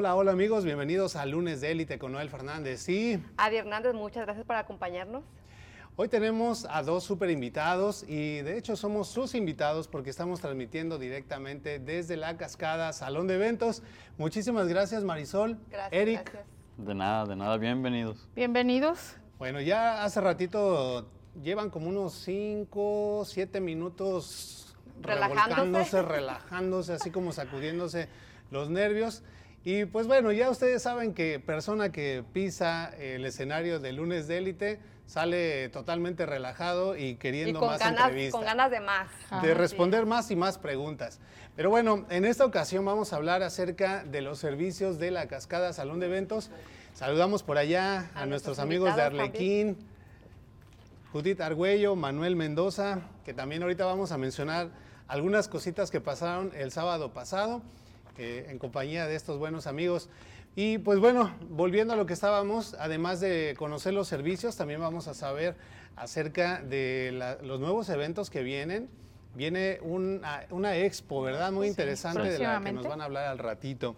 Hola, hola amigos, bienvenidos a Lunes de Élite con Noel Fernández. Y Adi Hernández, muchas gracias por acompañarnos. hoy tenemos a dos super invitados y de hecho somos sus invitados porque estamos transmitiendo directamente desde la cascada Salón de Eventos. Muchísimas gracias Marisol, Gracias. Eric. gracias. De nada, de nada, bienvenidos. Bienvenidos. Bueno, ya hace ratito llevan como unos 5, 7 minutos Relajándose. revolcándose, relajándose, así como sacudiéndose los nervios. Y pues bueno, ya ustedes saben que persona que pisa el escenario de lunes de élite sale totalmente relajado y Y queriendo con más ganas, entrevistas con ganas de más. de Ajá. responder más y más preguntas. Pero bueno, en esta ocasión vamos a hablar acerca de los servicios de la Cascada Salón de Eventos. Saludamos por allá a, A nuestros nuestros amigos de Arlequín, Judith Argüello, Manuel Mendoza, que también ahorita vamos a mencionar algunas cositas que pasaron el sábado pasado eh, en compañía de estos buenos amigos. Y pues bueno, volviendo a lo que estábamos, además de conocer los servicios, también vamos a saber acerca de la- los nuevos eventos que vienen. Viene una, una expo, ¿verdad? Muy Sí, interesante de la que nos van a hablar al ratito.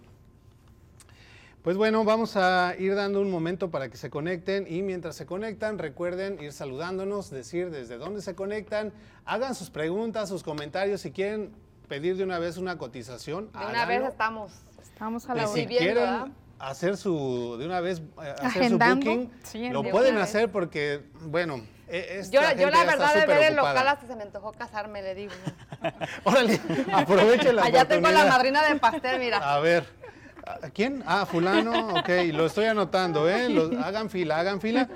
Pues bueno, vamos a ir dando un momento para que se conecten y mientras se conectan, recuerden ir saludándonos, decir desde dónde se conectan, hagan sus preguntas, sus comentarios, si quieren pedir de una vez una cotización, De una vez estamos. Estamos a la si hora. Recibiendo, quieren ¿verdad? hacer su, de una vez, eh, hacer su Agendando, booking, sí, lo de pueden hacer porque, bueno, e- Yo, gente yo la verdad de ver el local hasta se me antojó casarme, le digo. Órale, aprovechen la Allá tengo la madrina de pastel, mira. A ver, ¿a quién? Ah, fulano, ok, lo estoy anotando, ¿eh? Los- hagan fila, hagan fila.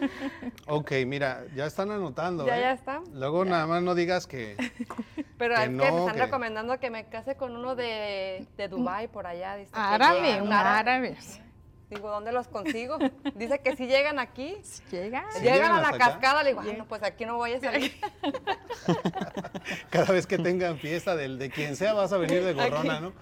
Ok, mira, ya están anotando, Ya, ¿eh? ya está. Luego nada más no digas que... Pero Que es que no, me están que- recomendando que me case con uno de, de Dubai por allá. Dice Árabe, un árabe. Digo, ¿dónde los consigo? Dice que si llegan aquí. Llegan llegan a la acá? cascada, le digo, "Ay, Llega. no, pues aquí no voy a salir. Cada vez que tengan fiesta del, de quien sea, vas a venir de gorrona, ¿no?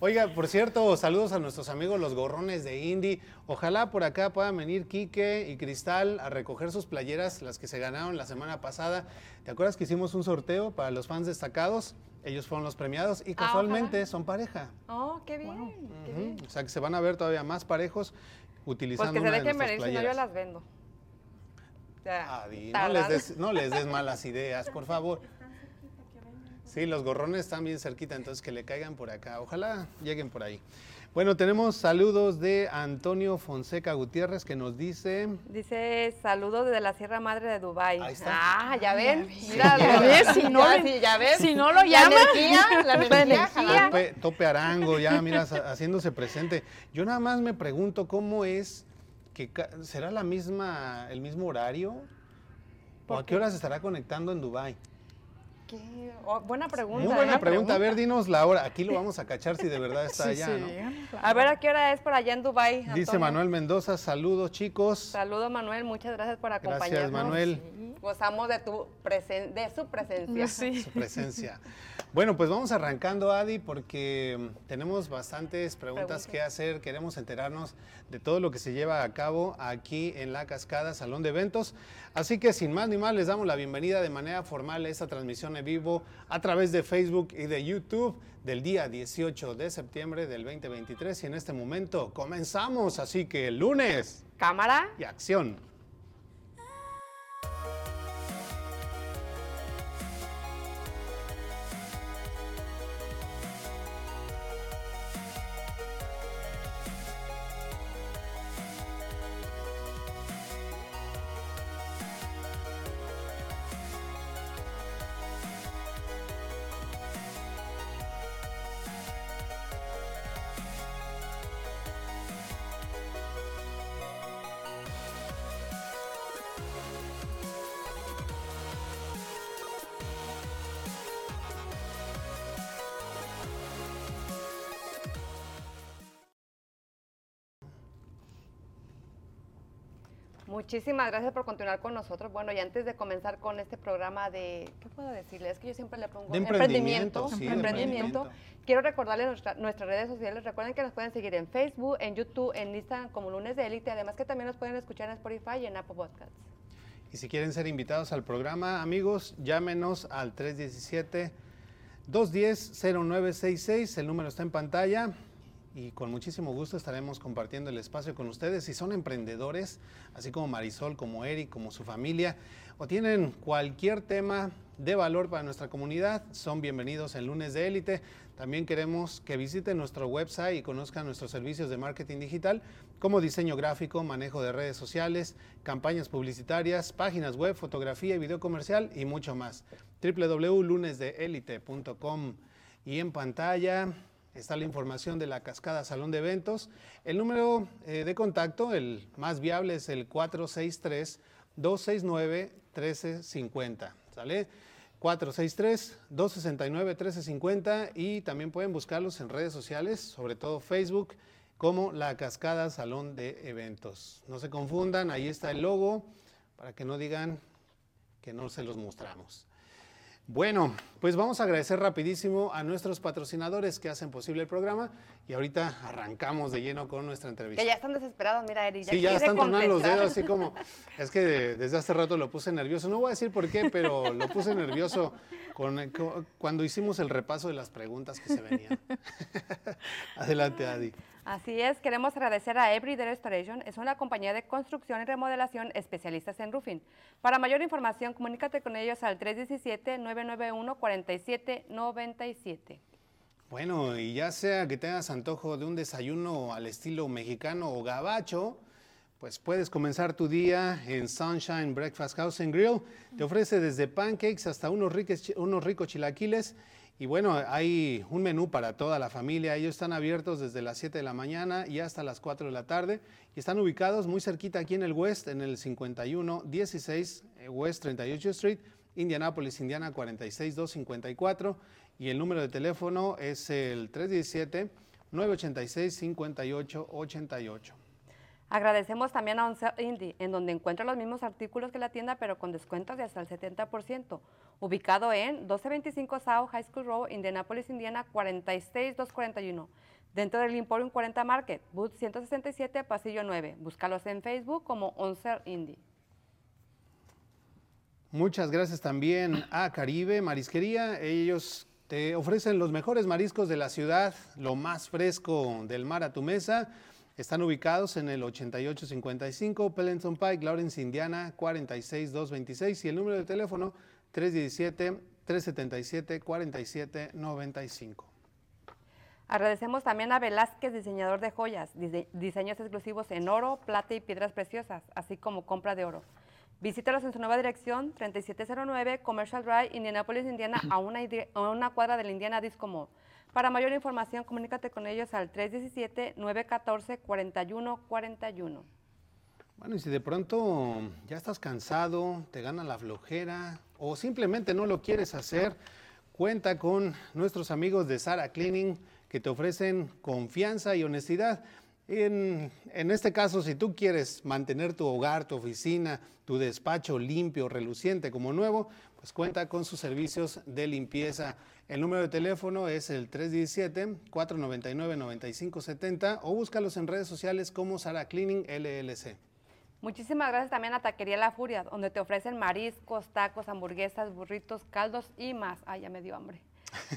Oiga, por cierto, saludos a nuestros amigos los gorrones de Indy. Ojalá por acá puedan venir Quique y Cristal a recoger sus playeras, las que se ganaron la semana pasada. ¿Te acuerdas que hicimos un sorteo para los fans destacados? Ellos fueron los premiados y Ah, casualmente son pareja. Oh, qué bien, qué Ujú, bien. O sea que se van a ver todavía más parejos Pues utilizando que se una de dejen nuestras si no yo playeras. las vendo. O sea, Adi, no, les des, no les des malas ideas, por favor. Sí, los gorrones están bien cerquita, entonces que le caigan por acá. Ojalá lleguen por ahí. Bueno, tenemos saludos de Antonio Fonseca Gutiérrez que nos dice... Dice saludos desde la Sierra Madre de Dubai. Ahí está. Ah, ya ven. ves. Mira, Ya ves, si no ya, le- sí, ya ven. si no lo La llama. energía, la energía. Tope, tope Arango, ya mira, haciéndose presente. Yo nada más me pregunto cómo es que será la misma, el mismo horario o a qué hora se estará conectando en Dubai. ¿Qué? Oh, buena pregunta. Muy buena ¿eh? pregunta. A ver, dinos la hora. Aquí lo vamos a cachar si de verdad está Sí, allá, sí, ¿no? díganos, A ver, ¿a qué hora es por allá en Dubai? Dice Manuel Mendoza, saludos chicos. Saludos, Manuel. Muchas gracias por acompañarnos. Gracias, Manuel. Gozamos de, tu presen de su presencia. Su presencia. Bueno, pues vamos arrancando, Adi, porque mm, tenemos bastantes preguntas Preguntas. que hacer. Queremos enterarnos de todo lo que se lleva a cabo aquí en la Cascada Salón de Eventos. Así que sin más ni más, les damos la bienvenida de manera formal a esta transmisión en vivo a través de Facebook y de YouTube del día 18 de septiembre del 2023. Y en este momento comenzamos, así que lunes Cámara. y acción. Muchísimas gracias por continuar con nosotros. Bueno, y antes de comenzar con este programa de, ¿qué puedo decirles? Es que yo siempre le pongo De emprendimiento, sí, de emprendimiento. Quiero recordarles nuestra- nuestras redes sociales. Recuerden que nos pueden seguir en Facebook, en YouTube, en Instagram como Lunes de Élite. Además que también nos pueden escuchar en Spotify y en Apple Podcasts. Y si quieren ser invitados al programa, amigos, llámenos al 317 210 0966, el número está en pantalla. Y con muchísimo gusto estaremos compartiendo el espacio con ustedes. Si son emprendedores, así como Marisol, como Eric, como su familia, o tienen cualquier tema de valor para nuestra comunidad, son bienvenidos en lunes de élite. También queremos que visiten nuestro website y conozcan nuestros servicios de marketing digital como diseño gráfico, manejo de redes sociales, campañas publicitarias, páginas web, fotografía y video comercial y mucho más. www.lunesdeelite.com y en pantalla está la información de la Cascada Salón de Eventos. El número eh, de contacto, el más viable, es el 463-269-1350. ¿Sale? 463-269-1350 y también pueden buscarlos en redes sociales, sobre todo Facebook, como La Cascada Salón de Eventos. No se confundan, ahí está el logo para que no digan que no se los mostramos. Bueno, pues vamos a agradecer rapidísimo a nuestros patrocinadores que hacen posible el programa y ahorita arrancamos de lleno con nuestra entrevista. Que ya están desesperados, mira, Eri. Ya sí, ya están tomando los dedos así como, es que desde hace rato lo puse nervioso. No voy a decir por qué, pero lo puse nervioso con, cuando hicimos el repaso de las preguntas que se venían. Adelante, Adi. Así es, queremos agradecer a Everyday Restoration, es una compañía de construcción y remodelación especialistas en roofing. Para mayor información, comunícate con ellos al 317-991-4797. Bueno, y ya sea que tengas antojo de un desayuno al estilo mexicano o gabacho, pues puedes comenzar tu día en Sunshine Breakfast House and Grill. Te ofrece desde pancakes hasta unos, unos ricos chilaquiles y bueno, hay un menú para toda la familia. Ellos están abiertos desde las 7 de la mañana y hasta las 4 de la tarde. Y están ubicados muy cerquita aquí en el West, en el 5116 eh, West 38 Street, Indianapolis, Indiana 46254. Y el número de teléfono es el 317 986 5888. Agradecemos también a Once Indie, en donde encuentra los mismos artículos que la tienda, pero con descuentos de hasta el 70%. Ubicado en 1225 South High School Road, Indianapolis, Indiana, 46241. Dentro del Emporium 40 Market, booth 167, pasillo 9. Búscalos en Facebook como Once Indie. Muchas gracias también a Caribe Marisquería. Ellos te ofrecen los mejores mariscos de la ciudad, lo más fresco del mar a tu mesa. Están ubicados en el 8855 Pellenton Pike, Lawrence, Indiana 46226 y el número de teléfono 317-377-4795. Agradecemos también a Velázquez, diseñador de joyas, diseños exclusivos en oro, plata y piedras preciosas, así como compra de oro. Visítalos en su nueva dirección, 3709 Commercial Drive, Indianapolis, Indiana, a una, a una cuadra de la Indiana Disco Mall. Para mayor información, comunícate con ellos al 317-914-4141. Bueno, y si de pronto ya estás cansado, te gana la flojera o simplemente no lo quieres hacer, cuenta con nuestros amigos de Sara Cleaning que te ofrecen confianza y honestidad. En, en, este caso, si tú quieres mantener tu hogar, tu oficina, tu despacho limpio, reluciente como nuevo, pues cuenta con sus servicios de limpieza. El número de teléfono es el 317-499-9570 o búscalos en redes sociales como Sara Cleaning LLC. Muchísimas gracias también a Taquería La Furia, donde te ofrecen mariscos, tacos, hamburguesas, burritos, caldos y más. Ay, ya me dio hambre.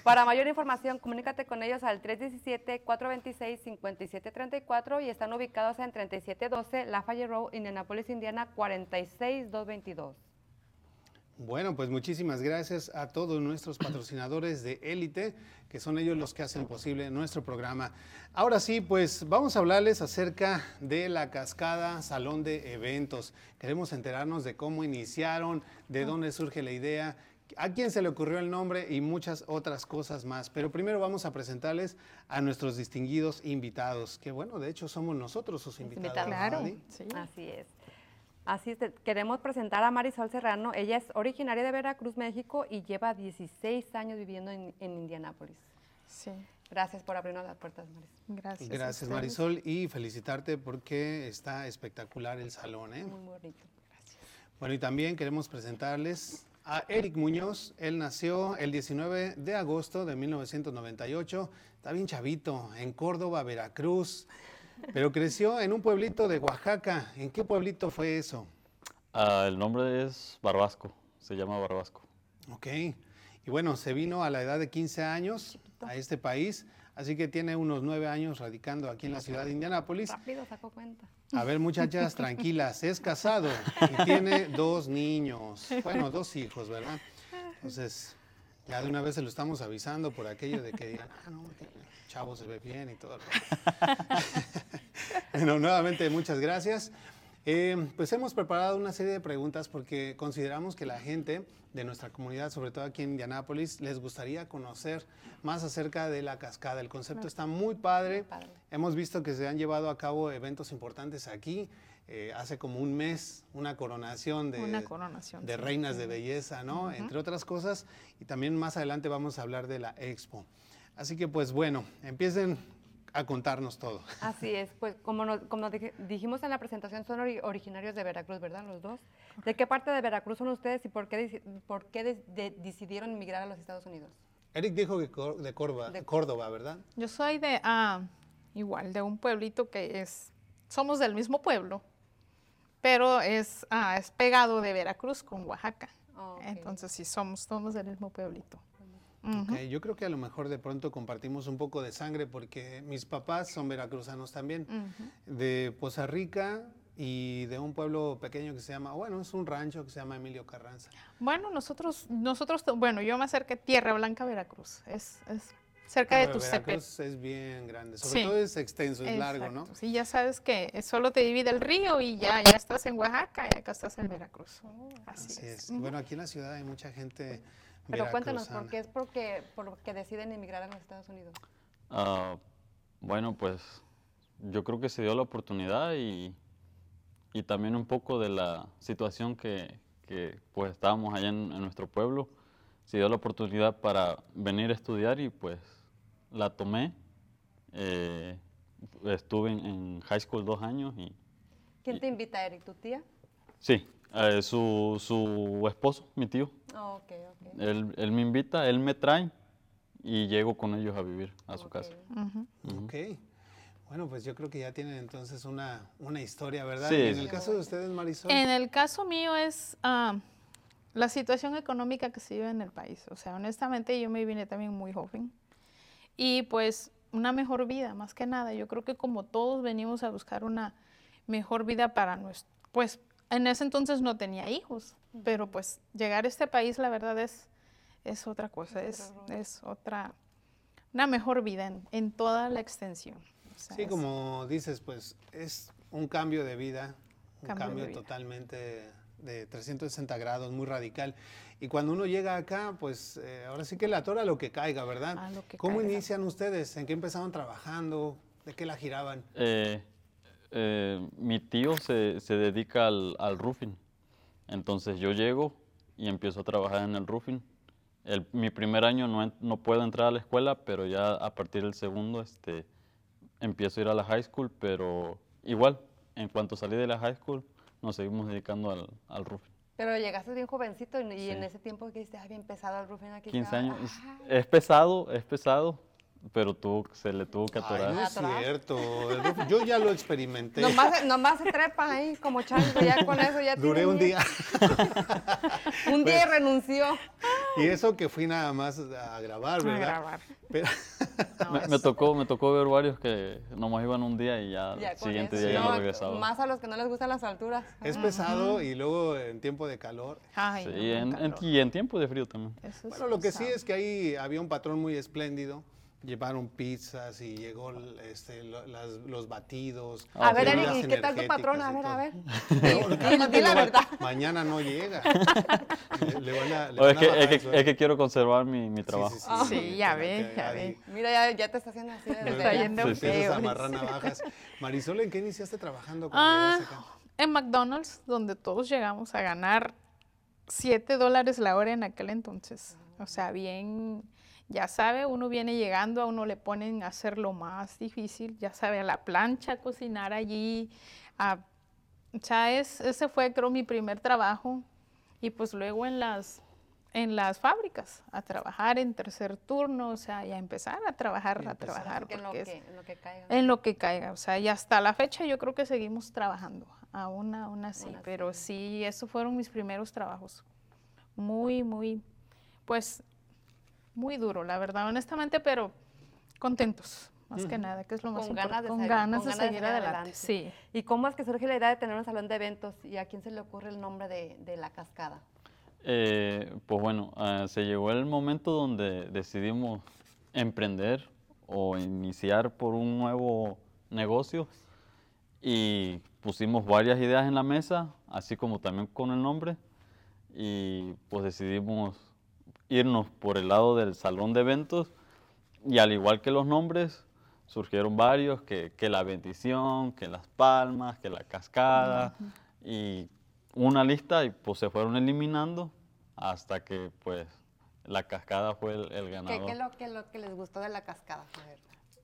Para mayor información, comunícate con ellos al 317-426-5734 y están ubicados en 3712 Lafayette Road, Indianapolis, Indiana, 46222. Bueno, pues muchísimas gracias a todos nuestros patrocinadores de élite, que son ellos los que hacen posible nuestro programa. Ahora sí, pues vamos a hablarles acerca de la cascada Salón de Eventos. Queremos enterarnos de cómo iniciaron, de dónde surge la idea, a quién se le ocurrió el nombre y muchas otras cosas más. Pero primero vamos a presentarles a nuestros distinguidos invitados, que bueno, de hecho somos nosotros sus invitados. Claro, sí. así es. Así es, queremos presentar a Marisol Serrano. Ella es originaria de Veracruz, México y lleva 16 años viviendo en, Indianápolis. Sí. Gracias por abrirnos las puertas, Marisol. Gracias. Gracias, Marisol, y felicitarte porque está espectacular el salón. ¿eh? Muy bonito. Gracias. Bueno, y también queremos presentarles a Eric Muñoz. Él nació el 19 de agosto de 1998. Está bien chavito, en Córdoba, Veracruz. Pero creció en un pueblito de Oaxaca. ¿En qué pueblito fue eso? Ah, el nombre es Barbasco, se llama Barbasco. Ok. Y bueno, se vino a la edad de 15 años a este país así que tiene unos nueve años radicando aquí en la ciudad de Indianápolis. Rápido sacó cuenta. A ver, muchachas, tranquilas, es casado y tiene dos niños, bueno, dos hijos, ¿verdad? Entonces, ya de una vez se lo estamos avisando por aquello de que digan, ah, no, chavo se ve bien y todo. bueno, nuevamente muchas gracias. Eh, pues hemos preparado una serie de preguntas porque consideramos que la gente de nuestra comunidad, sobre todo aquí en Indianápolis, les gustaría conocer más acerca de la cascada. El concepto está muy padre. padre. Hemos visto que se han llevado a cabo eventos importantes aquí. Eh, hace como un mes, una coronación de, Una coronación, de sí. reinas de belleza, ¿no? Entre otras cosas. Y también más adelante vamos a hablar de la expo. Así que pues bueno, empiecen a contarnos todo. Así es, pues como, nos- como dije- dijimos en la presentación, son ori- originarios de Veracruz, ¿verdad? Los dos. ¿De qué parte de Veracruz son ustedes y por qué, por qué de- de- decidieron emigrar a los Estados Unidos? Eric dijo que cor- de Córdoba, De- Córdoba, ¿verdad? Yo soy de, ah, igual, de un pueblito que es, somos del mismo pueblo, pero es, ah, es pegado de Veracruz con Oaxaca. Oh, ok. Entonces sí, somos todos del mismo pueblito. Ok, Yo creo que a lo mejor de pronto compartimos un poco de sangre porque mis papás son veracruzanos también, de Poza Rica y de un pueblo pequeño que se llama, bueno, es un rancho que se llama Emilio Carranza. Bueno, nosotros, nosotros, bueno, yo me acerqué a Tierra Blanca, Veracruz. Es, es cerca de Tuxtepec. Veracruz es bien grande, sobre Sí. todo es extenso, es largo, ¿no? Sí, ya sabes que solo te divide el río y ya, ya estás en Oaxaca y acá estás en Veracruz. Así, Así es. Bueno, aquí en la ciudad hay mucha gente Pero cuéntanos, ¿por qué es porque, porque deciden emigrar a los Estados Unidos? Ah, bueno, pues yo creo que se dio la oportunidad y, y también un poco de la situación que, que, pues estábamos allá en, en nuestro pueblo. Se dio la oportunidad para venir a estudiar y pues la tomé. Eh, estuve en, en high school dos años y ¿Quién te invita, Eric? ¿Tu tía? sí, eh, su, su esposo, mi tío, Oh, ok, ok. él, él me invita, él me trae y llego con ellos a vivir a su Ok. casa. Ujú. Ok. Bueno, pues yo creo que ya tienen entonces una, una historia, ¿verdad? Sí, Y en el caso de ustedes, Marisol. En el caso mío es ah, la situación económica que se vive en el país. O sea, honestamente yo me vine también muy joven. Y pues una mejor vida, más que nada. Yo creo que como todos venimos a buscar una mejor vida para nuestro... Pues en ese entonces no tenía hijos, pero pues llegar a este país la verdad es, es otra cosa, Es es, otra... Una mejor vida en, en toda la extensión. O sea, Sí, es- como dices, pues es un cambio de vida, un Cambio de cambio vida. totalmente de 360 grados, muy radical. Y cuando uno llega acá, pues eh, ahora sí que la tora lo que caiga, ¿verdad? A lo que ¿Cómo caiga. inician ustedes? ¿En qué empezaron trabajando? ¿De qué la giraban? Eh, eh, mi tío se, se dedica al, al roofing. Entonces yo llego y empiezo a trabajar en el roofing. El- mi primer año no, no puedo entrar a la escuela, pero ya a partir del segundo este, empiezo a ir a la high school, pero igual, en cuanto salí de la high school, nos seguimos dedicando al, al roofing. Pero llegaste bien jovencito y, en ese tiempo que dijiste, ah, bien pesado el roofing aquí. 15 ah, años. Es, es pesado, es pesado, pero tuvo, se le tuvo que Ay, atorar. no es cierto. Yo ya lo experimenté. Nomás, nomás se trepa ahí como chango, ya con eso ya Duré un miedo. día. Un día y renunció. y eso que fui nada más a grabar, a ¿verdad? grabar. Pero- No, Me, tocó, me tocó ver varios que nomás iban un día y ya, Ya el siguiente eso. día ya No, no regresaban. Más a los que no les gustan las alturas. es pesado y luego en tiempo de calor. Ay, Sí, no, en- y en tiempo de frío también. Eso Bueno, lo que sí es que ahí había un patrón muy espléndido. Llevaron pizzas y llegó este, lo- las- los batidos. Ah, a ver. Eric, bebidas ¿y qué tal tu patrón? A ver, a ver. La verdad. Mañana no llega. Le, le van a, le O van es, a que, es, que, es quiero conservar mi, mi Sí, trabajo. sí, Ah, Sí, ya ve, ya ve. Mira, ya, ya te está haciendo así. desde está yendo feo. amarrar navajas. Marisol, ¿en qué iniciaste trabajando Ah, en McDonald's, donde todos llegamos a ganar 7 dólares la hora en aquel entonces. O sea, bien, ya sabe, uno viene llegando, a uno le ponen a hacer lo más difícil, ya sabe, a la plancha, a cocinar allí. a- o sea, es- ese fue, creo, mi primer trabajo. Y pues luego en las, en las fábricas, a trabajar en tercer turno, o sea, y a empezar a trabajar, Y a empezar. trabajar. Que en lo porque es- que, en lo que caiga. en lo que caiga, o sea, y hasta la fecha yo creo que seguimos trabajando, aún, aún así, Aún así. pero sí, esos fueron mis primeros trabajos. Muy, muy, pues, muy duro, la verdad, honestamente, pero Contentos, más que nada, que es lo más Con ganas importante. de Con seguir- ganas con de ganas de seguir seguir adelante. adelante. Sí. ¿Y cómo es que surge la idea de tener un salón de eventos y a quién se le ocurre el nombre de, de la cascada? Eh, pues bueno, ah, se llegó el momento donde decidimos emprender o iniciar por un nuevo negocio y pusimos varias ideas en la mesa, así como también con el nombre, y pues decidimos irnos por el lado del salón de eventos y al igual que los nombres, surgieron varios, que, que la bendición, que las palmas, que la cascada, y una lista y pues se fueron eliminando hasta que pues la cascada fue el, el ¿Qué, ganador. qué es lo, qué es lo que les gustó de la cascada?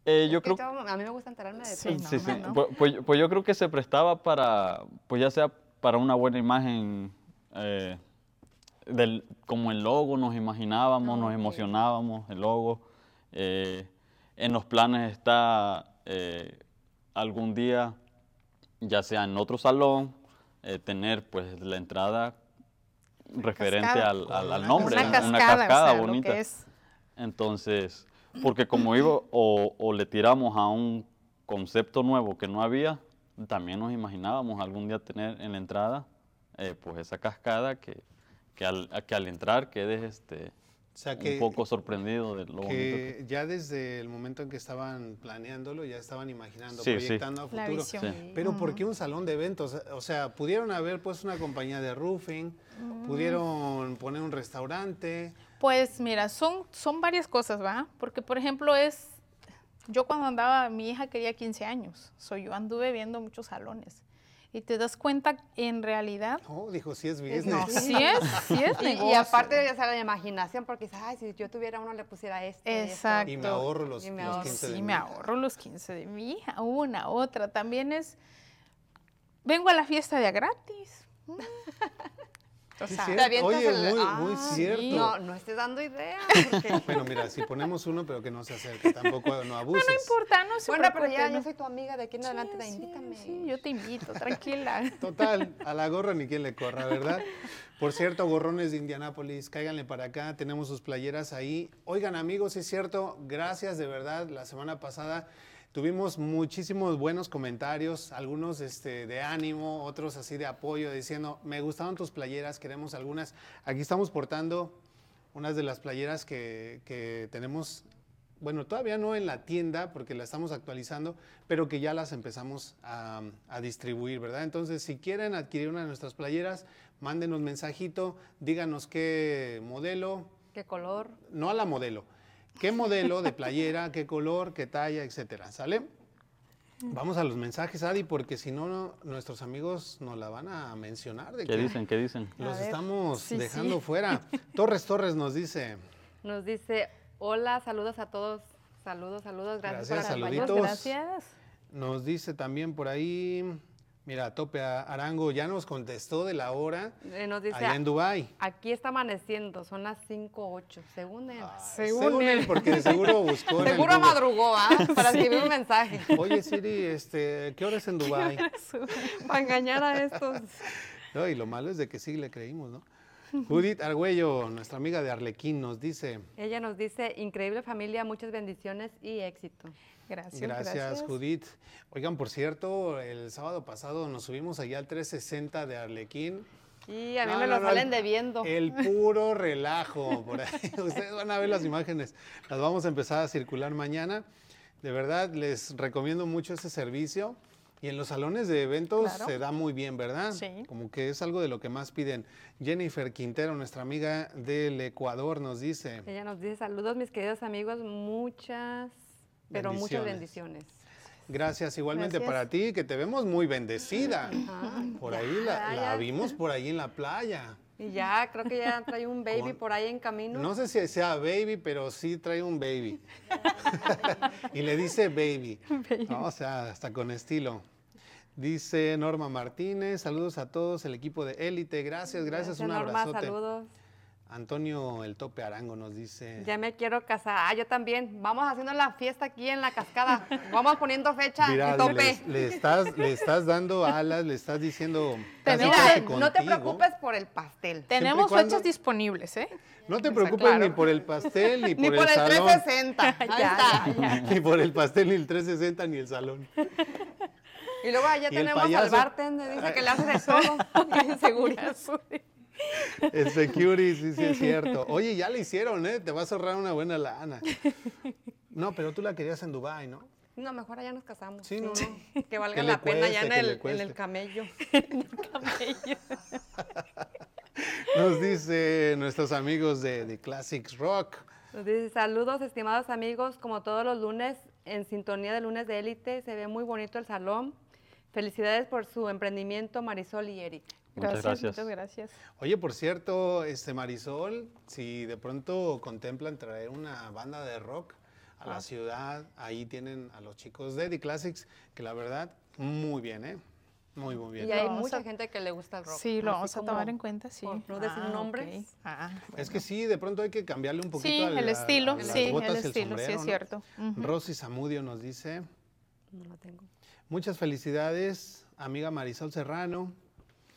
Eh, yo que creo yo- a mí me gusta enterarme de Sí, todo. no, Sí, sí. no. Pues, pues yo- pues yo creo que se prestaba para, pues ya sea para una buena imagen, eh, del, como el logo nos imaginábamos, nos Ok. emocionábamos, el logo. eh, en los planes está eh, algún día, ya sea en otro salón, eh, tener pues la entrada referente cascada. al, al- al Una nombre, Una un- cascada, o cascada sea, bonita. que es Entonces, porque como iba o, o le tiramos a un concepto nuevo que no había, también nos imaginábamos algún día tener en la entrada, eh, pues esa cascada que, que, al, a- que al entrar quedes este, O sea que, un poco sorprendido de lo que- que ya desde el momento en que estaban planeándolo, ya estaban imaginando, Sí, sí. proyectando a futuro. Sí. Pero ¿por qué un salón de eventos? O sea, pudieron haber puesto una compañía de roofing, pudieron poner un restaurante. Pues mira, son, son varias cosas, ¿va? Porque, por ejemplo, es. Yo cuando andaba, mi hija quería 15 años. So, yo anduve viendo muchos salones. Y te das cuenta, en realidad. Oh, dijo, sí es Es- business. No, sí es, sí es Y, negocio. y aparte, ya sea la imaginación, porque dices, ay, si yo tuviera uno, le pusiera esto. y esto". Exacto. Y me ahorro los, Y me los ahorro. 15 de Sí, mi me ahorro los 15 de mi hija, una, otra. También es, vengo a la fiesta de a gratis. O sea, avientas Oye, el- muy, Ah, muy sí. cierto. No, no estés dando ideas. porque- Bueno, mira, si ponemos uno, pero que no se acerque, tampoco no abuses. no importa, no se bueno, pero ya yo no. soy tu amiga de aquí en adelante, Sí, invítame. sí, yo te invito, tranquila. Total, a la gorra ni quien le corra, ¿verdad? Por cierto, gorrones de Indianápolis, cáiganle para acá, tenemos sus playeras ahí. Oigan, amigos, es cierto, gracias de verdad. La semana pasada tuvimos muchísimos buenos comentarios, algunos este, de ánimo, otros así de apoyo, diciendo, me gustaron tus playeras, queremos algunas. Aquí estamos portando unas de las playeras que, que tenemos bueno, todavía no en la tienda porque la estamos actualizando, pero que ya las empezamos a, a distribuir, ¿verdad? Entonces, si quieren adquirir una de nuestras playeras, mándenos mensajito, díganos qué modelo, ¿Qué color? no a la modelo, qué modelo de playera, qué color, qué talla, etcétera, ¿sale? Vamos a los mensajes, Adi, porque si no, no, nuestros amigos nos la van a mencionar de ¿Qué que dicen? ¿Qué dicen? los ver, estamos sí, dejando sí. fuera. Torres Torres nos dice, Nos dice, hola, saludos a todos. Saludos, saludos, gracias, Gracias, por saluditos. acompañarnos. Gracias. Nos dice también por ahí, mira, Tope Arango ya nos contestó de la hora Eh, Nos dice, allá en Dubai. aquí está amaneciendo, son las 5.08, según él. Según Según él, él. porque seguro buscó Seguro madrugó, ¿ah? Para escribir un mensaje. Oye Siri, este, ¿qué hora es en Dubai? Para engañar a estos. No, y lo malo es de que sí le creímos, ¿no? Judith Argüello, nuestra amiga de Arlequín, nos dice, Ella nos dice, increíble familia, muchas bendiciones y éxito. Gracias, gracias, gracias. Judith. Oigan, por cierto, el sábado pasado nos subimos allá al 360 de Arlequín. Y a mí No, me no, lo no, salen debiendo. El puro relajo por ahí. Ustedes van a ver las imágenes. Las vamos a empezar a circular mañana. De verdad, les recomiendo mucho ese servicio. Y en los salones de eventos Claro. se da muy bien, ¿verdad? Sí. Como que es algo de lo que más piden. Jennifer Quintero, nuestra amiga del Ecuador, nos dice, Ella nos dice, saludos mis queridos amigos, muchas, pero muchas Bendiciones. gracias igualmente Gracias. para ti, que te vemos muy bendecida. Por ya, ahí la, vimos por ahí en la playa. Y ya, creo que ya trae un baby Con- por ahí en camino. No sé si sea baby, pero sí trae un baby. y le dice baby. No, o sea, hasta con estilo. Dice Norma Martínez, saludos a todos, el equipo de Élite. Gracias, gracias, un Norma, abrazote. saludos. Antonio El Tope Arango nos dice. Ya me quiero casar. Ah, yo también. Vamos haciendo la fiesta aquí en la cascada. Vamos poniendo fecha Mira, y tope. le, le estás, le estás dando alas, le estás diciendo. casi, Tenemos- casi Mira, no te preocupes por el pastel. Tenemos cuando- fechas disponibles, ¿eh? No te preocupes ni por el pastel, ni por, Ni por el, salón. 360. Ahí Ya, está. Ni por el pastel, ni el 360, ni el salón. Y luego allá Y el tenemos al bartender, dice que le hace de todo. Seguridad. El security, sí, sí es cierto. Oye, ya le hicieron, ¿eh? Te vas a ahorrar una buena lana. No, pero tú la querías en Dubai, ¿no? No, mejor allá nos casamos. Sí, no, Que valga Que le la pena allá en que le el, en cueste. el camello. Nos dice nuestros amigos de The Classics Rock. Nos dice, saludos estimados amigos, como todos los lunes, en sintonía de lunes de élite, se ve muy bonito el salón. Felicidades por su emprendimiento Marisol y Eric. Muchas gracias. Muchas gracias. Oye, por cierto, este Marisol, si de pronto contemplan traer una banda de rock a Ah. la ciudad, ahí tienen a los chicos de The Classics, que la verdad, muy bien, ¿eh? Muy, muy bien. Y hay mucha a- gente que le gusta el rock. Sí, lo vamos a tomar en cuenta, sí. por no decir Ah, nombres. Ah, Es que sí, de pronto hay que cambiarle un poquito Sí, al- el estilo, a las sí, botas el estilo, sí sombrero, es ¿no? cierto. Rosy Zamudio nos dice, No la tengo. muchas felicidades, amiga Marisol Serrano.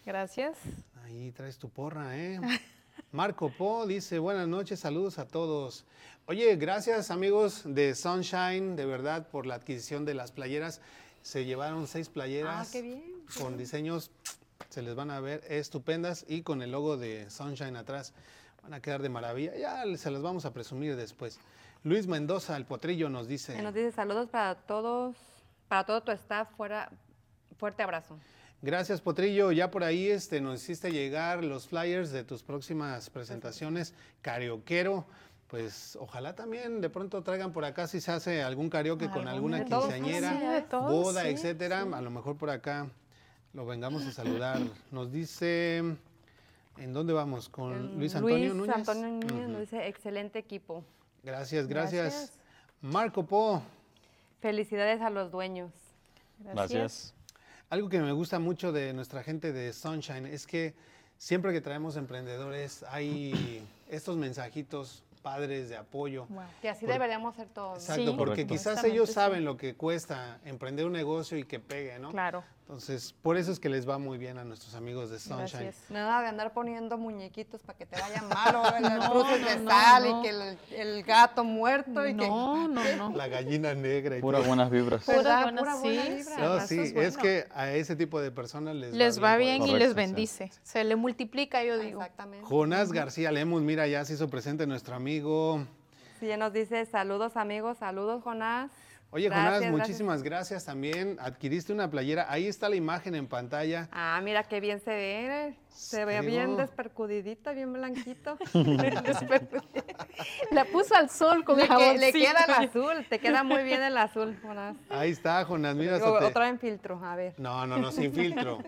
Gracias. Ahí traes tu porra, ¿eh? Marco Po dice, buenas noches, saludos a todos. Oye, gracias amigos de Sunshine, de verdad, por la adquisición de las playeras. Se llevaron seis playeras Ah, qué bien. con diseños, se les van a ver estupendas y con el logo de Sunshine atrás. Van a quedar de maravilla. Ya se las vamos a presumir después. Luis Mendoza, el potrillo, nos dice... Nos dice saludos para todos, para todo tu staff, fuera, fuerte abrazo. Gracias, Potrillo. Ya por ahí este, nos hiciste llegar los flyers de tus próximas presentaciones. Carioquero. Pues ojalá también de pronto traigan por acá si se hace algún karaoke con Alguna quinceañera, sí, de todos, boda, sí, etcétera. A lo mejor por acá lo vengamos a saludar. Nos dice, ¿en dónde vamos? Con Luis Antonio Núñez. Antonio Núñez nos dice excelente equipo. Gracias, gracias, Gracias. Marco Po. Felicidades a los dueños. Gracias. Algo que me gusta mucho de nuestra gente de Sunshine es que siempre que traemos emprendedores hay estos mensajitos padres de apoyo. Wow. Que así Por- deberíamos ser todos. Exacto, Sí, porque Correcto. quizás ellos saben lo que cuesta emprender un negocio y que pegue, ¿no? Claro. Entonces, por eso es que les va muy bien a nuestros amigos de Sunshine. Gracias. Nada de andar poniendo muñequitos para que te vayan mal o las No, cruces no, de no, sal no. y que el, el gato muerto y que... No, no, no. La gallina negra y Puras buenas vibras. Pura ¿Verdad? buena- Pura buena sí, vibra. No, sí, es que a ese tipo de personas les, Les va bien y les sí. bendice. Se le multiplica, yo digo. Exactamente. Jonás García Lemus, mira, ya se hizo presente nuestro amigo. Sí, ya nos dice saludos amigos, saludos Jonás. Oye, Gracias, Jonás, muchísimas gracias también. Adquiriste una playera. Ahí está la imagen en pantalla. Ah, mira qué bien se ve. Se ve bien despercudidita, bien blanquito. La puso al sol con le, que- le queda el azul, te queda muy bien el azul, Jonás. Ahí está, Jonás. Mira, Digo, hasta te- Otra en filtro, a ver. No, no, no, sin filtro.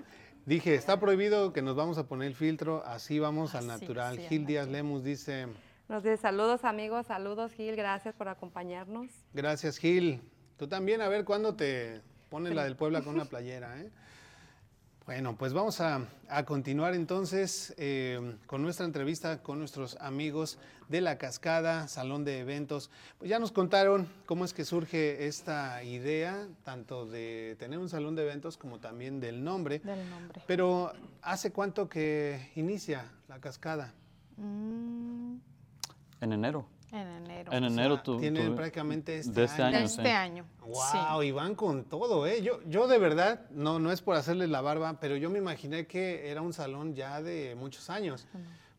Dije, está prohibido que nos vamos a poner el filtro, así vamos al natural. sí, al Gil Díaz Lemus dice, Nos dice saludos amigos, saludos Gil, gracias por acompañarnos. gracias Gil. Tú también, a ver cuándo te pones la del Puebla con una playera, ¿eh? Bueno, pues vamos a, a continuar entonces eh, con nuestra entrevista con nuestros amigos de La Cascada, Salón de Eventos. Pues ya nos contaron cómo es que surge esta idea, tanto de tener un salón de eventos como también del nombre. Del nombre. Pero, ¿hace cuánto que inicia La Cascada? Mm, En enero. en enero. En O enero sea, tu- tienen tuve- prácticamente este de este año. De año, este sí. año. sí. Wow, y van con todo, ¿eh? Yo, yo de verdad, no, no es por hacerles la barba, pero yo me imaginé que era un salón ya de muchos años.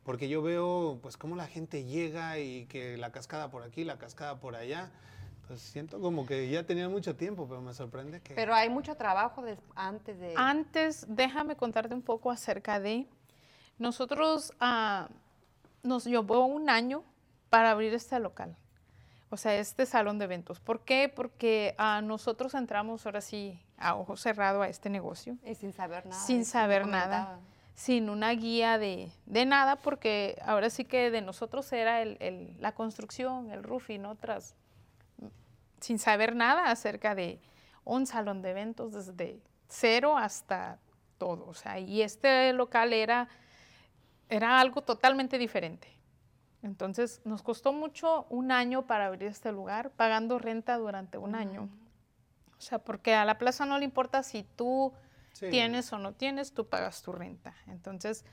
Porque yo veo, pues, cómo la gente llega y que la cascada por aquí, la cascada por allá. Pues siento como que ya tenían mucho tiempo, pero me sorprende que... Pero hay mucho trabajo des- antes de... Antes, déjame contarte un poco acerca de. Nosotros ah, nos llevó un año para abrir este local, o sea, este salón de eventos. ¿Por qué? Porque ah, nosotros entramos ahora sí a ojo cerrado a este negocio, Y sin saber nada. Sin saber nada. sin una guía de, de nada, porque ahora sí que de nosotros era el- el- la construcción, el roofing, otras, sin saber nada acerca de un salón de eventos desde cero hasta todo. O sea, y este local era, era algo totalmente diferente. Entonces nos costó mucho un año para abrir este lugar, pagando renta durante un año. O sea, porque a la plaza no le importa si tú Sí. tienes o no tienes, tú pagas tu renta. Entonces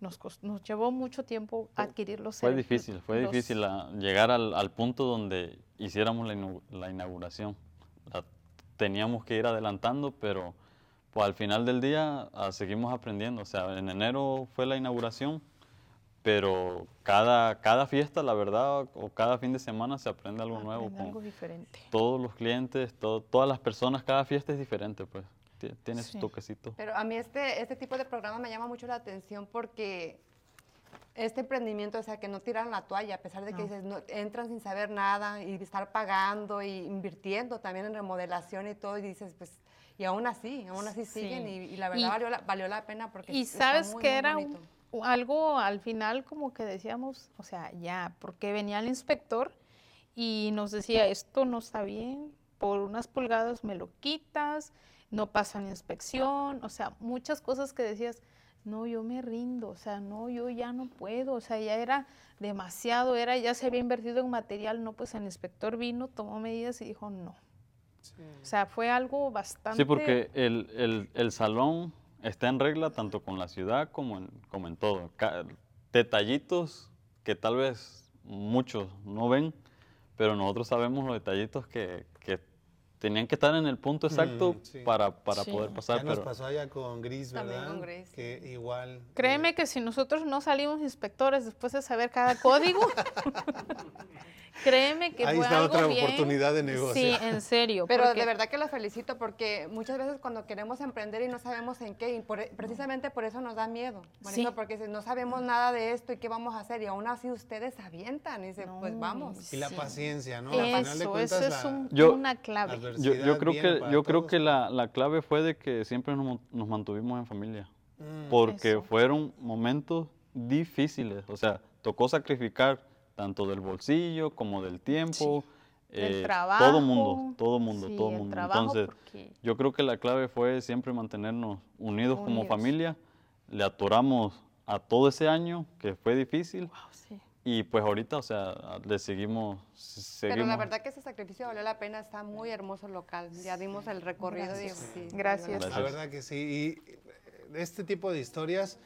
nos, llevó mucho tiempo adquirir los Fue difícil, fue los- difícil ah, llegar al, al punto donde hiciéramos la, inu- la inauguración. La teníamos que ir adelantando, pero pues, al final del día ah, seguimos aprendiendo. O sea, en enero fue la inauguración, pero cada, cada fiesta, la verdad, o cada fin de semana se aprende algo nuevo. con algo diferente. todos los clientes, todo- todas las personas, cada fiesta es diferente, pues. Ti- Tiene Sí. su toquecito. Pero a mí este, este tipo de programa me llama mucho la atención porque este emprendimiento, o sea, que no tiran la toalla, a pesar de que No. dices, no, entran sin saber nada y estar pagando y invirtiendo también en remodelación y todo, y dices, pues, y aún así, aún así Sí. siguen, y, y la verdad Y- valió, la, valió la pena porque Y está sabes muy, que muy era un- bonito. Algo al final como que decíamos, o sea, ya, porque venía el inspector y nos decía, esto no está bien, por unas pulgadas me lo quitas, no pasa la inspección, o sea, muchas cosas que decías, no, yo me rindo, o sea, no, yo ya no puedo, o sea, ya era demasiado, era, ya se había invertido en material, no, pues el inspector vino, tomó medidas y dijo no. O sea, fue algo bastante... Sí, porque el, el- el salón está en regla tanto con la ciudad como en, como en todo. Ca- detallitos que tal vez muchos no ven, pero nosotros sabemos los detallitos que, que tenían que estar en el punto exacto Mm, sí. para, para Sí. poder Ya pasar. nos pero- pasó allá con Gris, También ¿verdad? con Gris, Que igual. Créeme eh, que si nosotros no salimos inspectores después de saber cada código, créeme que Ahí fue está algo otra bien- oportunidad de negocio. Sí, en serio. Pero porque- de verdad que los felicito porque muchas veces cuando queremos emprender y no sabemos en qué, y por- precisamente por eso nos da miedo, Sí. porque si no sabemos nada de esto y qué vamos a hacer, y aún así ustedes se avientan y dicen, pues No, vamos. Y la Sí. paciencia, ¿no? Al final de Eso, cuentas, eso es un- Yo- una clave. la Yo, creo que, yo creo que la, la clave fue de que siempre nos, nos mantuvimos en familia, Mm, porque Eso. fueron momentos difíciles, o sea, tocó sacrificar tanto del bolsillo como del tiempo, El eh, trabajo. todo mundo, todo mundo, sí, todo el mundo. trabajo, Entonces, porque- yo creo que la clave fue siempre mantenernos unidos, como Unidos. familia, le atoramos a todo ese año que fue difícil wow, sí. y pues ahorita, o sea, le seguimos, seguimos. Pero la verdad que ese sacrificio valió la pena, está muy hermoso el local, ya dimos el recorrido. digo, Gracias. sí, valió la Gracias. pena. La verdad que sí. Y eh, este tipo de historias,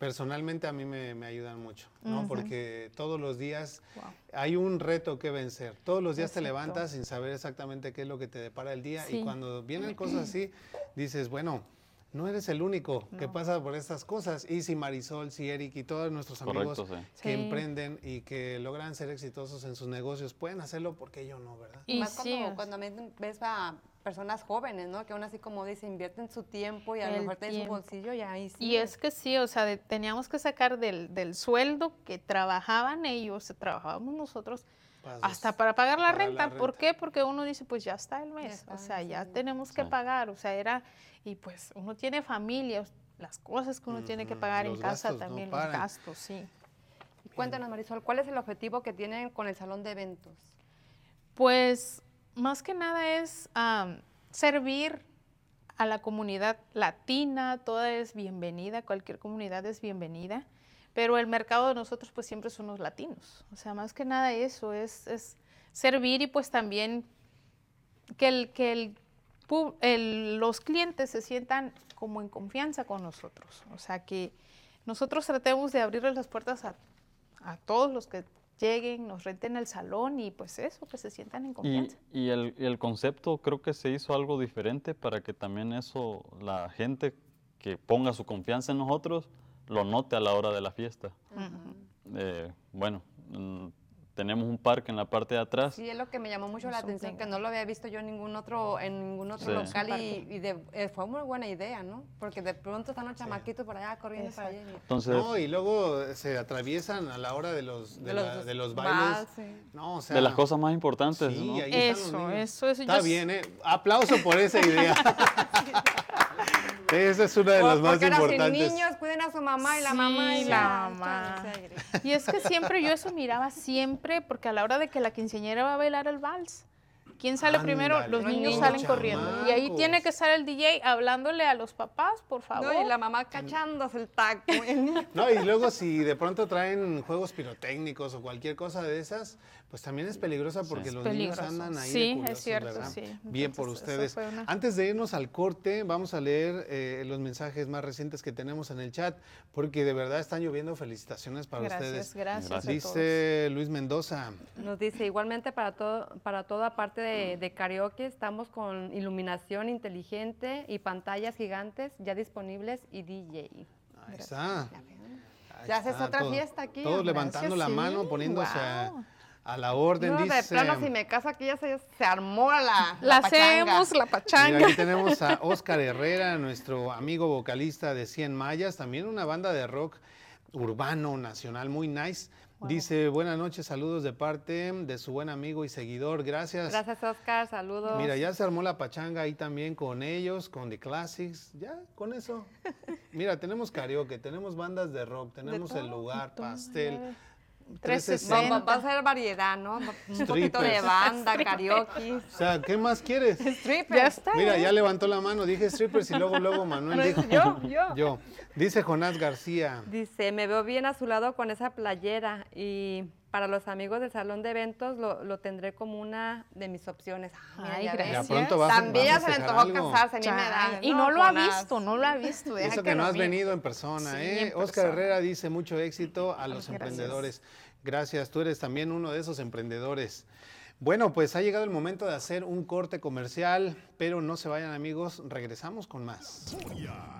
personalmente a mí me, me ayudan mucho, ¿no? Porque todos los días Wow. hay un reto que vencer. Todos los días te levantas sin saber exactamente qué es lo que te depara el día. Y cuando vienen cosas así, dices, bueno, no eres el único que pasa por estas cosas. Y si Marisol, si Eric y todos nuestros amigos Correcto, sí. que Sí. emprenden y que logran ser exitosos en sus negocios pueden hacerlo, porque yo no, ¿verdad? Y Más sí, cuando, cuando me- ves a personas jóvenes, ¿no? Que aún así, como dice, invierten su tiempo y a lo mejor tienen su bolsillo y ahí sí. Y es que sí, o sea, de- teníamos que sacar del, del sueldo que trabajaban ellos, trabajábamos nosotros, Para hasta para pagar la renta. ¿Por qué? Porque uno dice, pues ya está el mes, está, o sea, ya sí. tenemos que Sí. pagar, o sea, era, y pues uno tiene familia, las cosas que uno tiene que pagar en casa gastos no también, los gastos, sí. Y Cuéntanos, Marisol, ¿cuál es el objetivo que tienen con el salón de eventos? Pues más que nada es servir a la comunidad latina, toda es bienvenida, cualquier comunidad es bienvenida, pero el mercado de nosotros pues siempre son los latinos, o sea, más que nada eso, es, es servir y pues también que, el, que el, el- los clientes se sientan como en confianza con nosotros, o sea, que nosotros tratemos de abrirles las puertas a, a todos los que lleguen, nos renten el salón y pues eso, que se sientan en confianza. y el, y el concepto creo que se hizo algo diferente para que también eso, la gente que ponga su confianza en nosotros, lo note a la hora de la fiesta. Ujú. Eh, bueno, mm, tenemos un parque en la parte de atrás. Sí, es lo que me llamó mucho la Es un atención, que no lo había visto yo en ningún otro, en ningún otro Sí. local y, y de- eh, fue muy buena idea, ¿no? Porque de pronto están los chamaquitos por allá corriendo para allá. y- Entonces, No, y luego se atraviesan a la hora de los, de, De la- los de los bailes. sí. No, o sea, de las cosas más importantes, Sí, ¿no? ahí están los Eso, niños. eso, eso. Está yo bien, ¿eh? Aplauso por esa idea. Esa es una de las más importantes. niños, cuiden a su mamá y la Sí, mamá y la mamá. Y es que siempre yo eso miraba siempre, porque a la hora de que la quinceañera va a bailar el vals, ¿Quién sale primero? Los niños niños salen corriendo. Y ahí tiene que estar el DJ hablándole a los papás, por favor. No, y la mamá cachándose el taco. No, y luego si de pronto traen juegos pirotécnicos o cualquier cosa de esas, pues también es peligrosa porque Es los peligroso. niños andan ahí. de Sí, es curiosos, cierto, ¿verdad? sí. Bien por ustedes. una- Antes de irnos al corte, vamos a leer eh, los mensajes más recientes que tenemos en el chat, porque de verdad están lloviendo felicitaciones para Gracias, ustedes. gracias. a todos. Dice Luis Mendoza, Nos dice, igualmente para todo, para toda parte de, de karaoke estamos con iluminación inteligente y pantallas gigantes ya disponibles y DJ. ahí está. Ya haces otra todo- fiesta aquí, Todos levantando la Sí, mano, poniéndose a. a la orden. No, de dice, plano, si me caso aquí ya se, se armó la, La la pachanga. hacemos, la pachanga. Mira, aquí tenemos a Oscar Herrera, nuestro amigo vocalista de 100 Mayas, también una banda de rock urbano nacional muy nice. Dice, buenas noches, saludos de parte de su buen amigo y seguidor, gracias. Gracias, Oscar. Saludos. Mira, ya se armó la pachanga ahí también con ellos, con The Classics, ya, con eso. Mira, tenemos karaoke, tenemos bandas de rock, tenemos el todo, lugar, pastel. 360. Va, va- a ser variedad, ¿no? Un poquito de banda, karaoke. O sea, ¿qué más quieres? Strippers. Ya está. Mira, ¿eh? ya levantó la mano, dije strippers y luego, luego Manuel dijo. Yo, yo. Yo. Dice Jonás García. Dice, me veo bien a su lado con esa playera y para los amigos del salón de eventos lo, lo tendré como una de mis opciones. Ah, mira, Ay, ya ves. Ya gracias. pronto vas a- También ya se le festejar antojó casarse, a mí me da. Y no lo ha visto, no lo ha visto. Deja Eso que no has mire. venido en persona, Sí, ¿eh? en Oscar persona. Herrera dice mucho éxito a los Gracias. emprendedores. Gracias, tú eres también uno de esos emprendedores. Bueno, pues ha llegado el momento de hacer un corte comercial, pero no se vayan amigos, regresamos con más.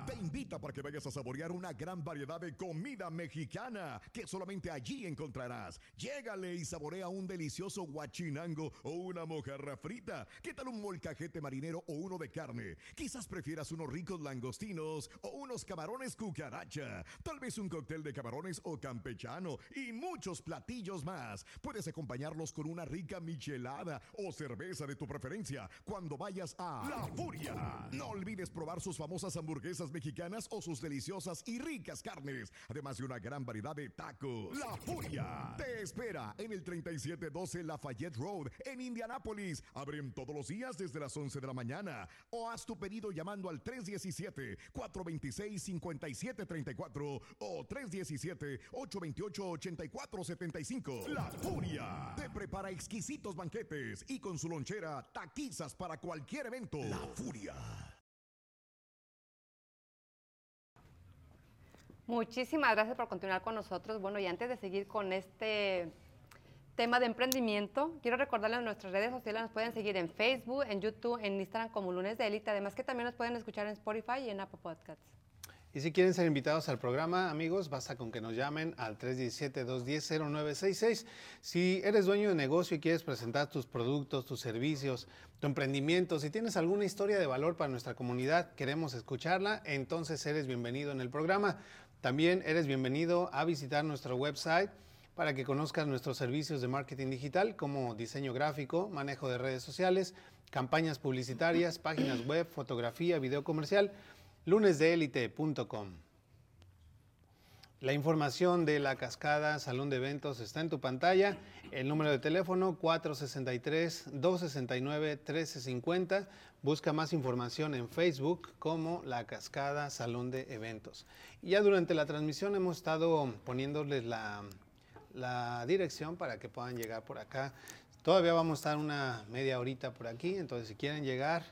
Te invita para que vayas a saborear una gran variedad de comida mexicana que solamente allí encontrarás. Llégale y saborea un delicioso guachinango o una mojarra frita. ¿Qué tal un molcajete marinero o uno de carne? Quizás prefieras unos ricos langostinos o unos camarones cucaracha. Tal vez un cóctel de camarones o campechano y muchos platillos más. Puedes acompañarlos con una rica michelada o cerveza de tu preferencia cuando vayas a La Furia. No olvides probar sus famosas hamburguesas mexicanas o sus deliciosas y ricas carnes, además de una gran variedad de tacos. La Furia te espera en el 3712 Lafayette Road en Indianápolis. Abren todos los días desde las 11 de la mañana o haz tu pedido llamando al 317-426-5734 o 317-828-8475. La Furia te prepara exquisitos banquetes y con su lonchera taquizas para cualquier evento. La Furia. Muchísimas gracias por continuar con nosotros. Bueno, y antes de seguir con este tema de emprendimiento, quiero recordarles en nuestras redes sociales nos pueden seguir en Facebook, en YouTube, en Instagram como Lunes de Élite, además que también nos pueden escuchar en Spotify y en Apple Podcasts. Y si quieren ser invitados al programa, amigos, basta con que nos llamen al 317-210-0966. Si eres dueño de negocio y quieres presentar tus productos, tus servicios, tu emprendimiento, si tienes alguna historia de valor para nuestra comunidad, queremos escucharla, entonces eres bienvenido en el programa. También eres bienvenido a visitar nuestro website para que conozcas nuestros servicios de marketing digital como diseño gráfico, manejo de redes sociales, campañas publicitarias, páginas web, fotografía, video comercial lunesdeelite.com. La información de la cascada Salón de Eventos está en tu pantalla. El número de teléfono 463-269-1350. Busca más información en Facebook como La Cascada Salón de Eventos. Ya durante la transmisión hemos estado poniéndoles la, la dirección para que puedan llegar por acá. Todavía vamos a estar una media horita por aquí, entonces si quieren llegar,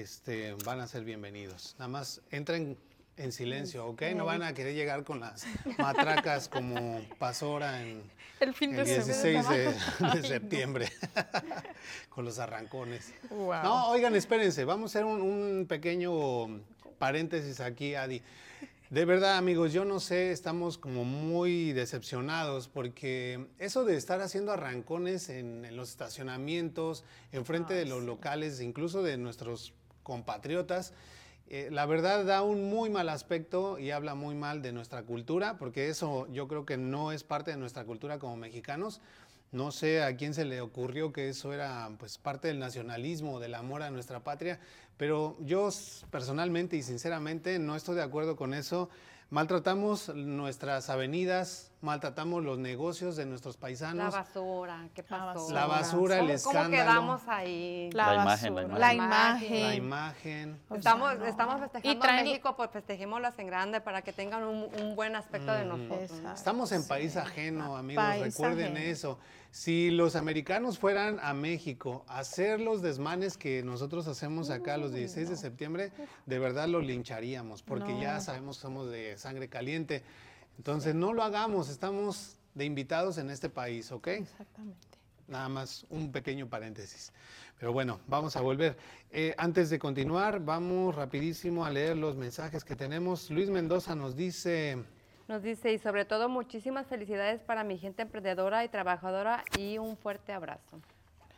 este, van a ser bienvenidos. Nada más entren en silencio, ¿ok? No van a querer llegar con las matracas como pasó ahora en El fin el de 16 de, septiembre, con los arrancones. Wow. No, oigan, espérense, vamos a hacer un, un pequeño paréntesis aquí, Adi. De verdad, amigos, yo no sé, estamos como muy decepcionados porque eso de estar haciendo arrancones en, en los estacionamientos, enfrente de los locales, incluso de nuestros compatriotas, eh, la verdad da un muy mal aspecto y habla muy mal de nuestra cultura, porque eso yo creo que no es parte de nuestra cultura como mexicanos. No sé a quién se le ocurrió que eso era pues parte del nacionalismo, del amor a nuestra patria, pero yo personalmente y sinceramente no estoy de acuerdo con eso. Maltratamos nuestras avenidas, maltratamos los negocios de nuestros La paisanos. basura, ¿qué La pasó? La basura, el ¿Cómo- escándalo. ¿Cómo quedamos ahí? La, La imagen, la imagen. la La imagen. La imagen. O sea, Estamos, no. estamos festejando a México, pues festejémoslas en grande para que tengan un, un buen aspecto de nosotros. Estamos en país ajeno, amigos, País recuerden ajeno. eso. Si los americanos fueran a México a hacer los desmanes que nosotros hacemos acá los 16 de septiembre, de verdad los lincharíamos, porque ya sabemos que somos de sangre caliente. Entonces, no lo hagamos, estamos de invitados en este país, ¿ok? Exactamente. Nada más un pequeño paréntesis. Pero bueno, vamos a volver. Eh, antes de continuar, vamos rapidísimo a leer los mensajes que tenemos. Luis Mendoza nos dice... Nos dice, y sobre todo muchísimas felicidades para mi gente emprendedora y trabajadora y un fuerte abrazo.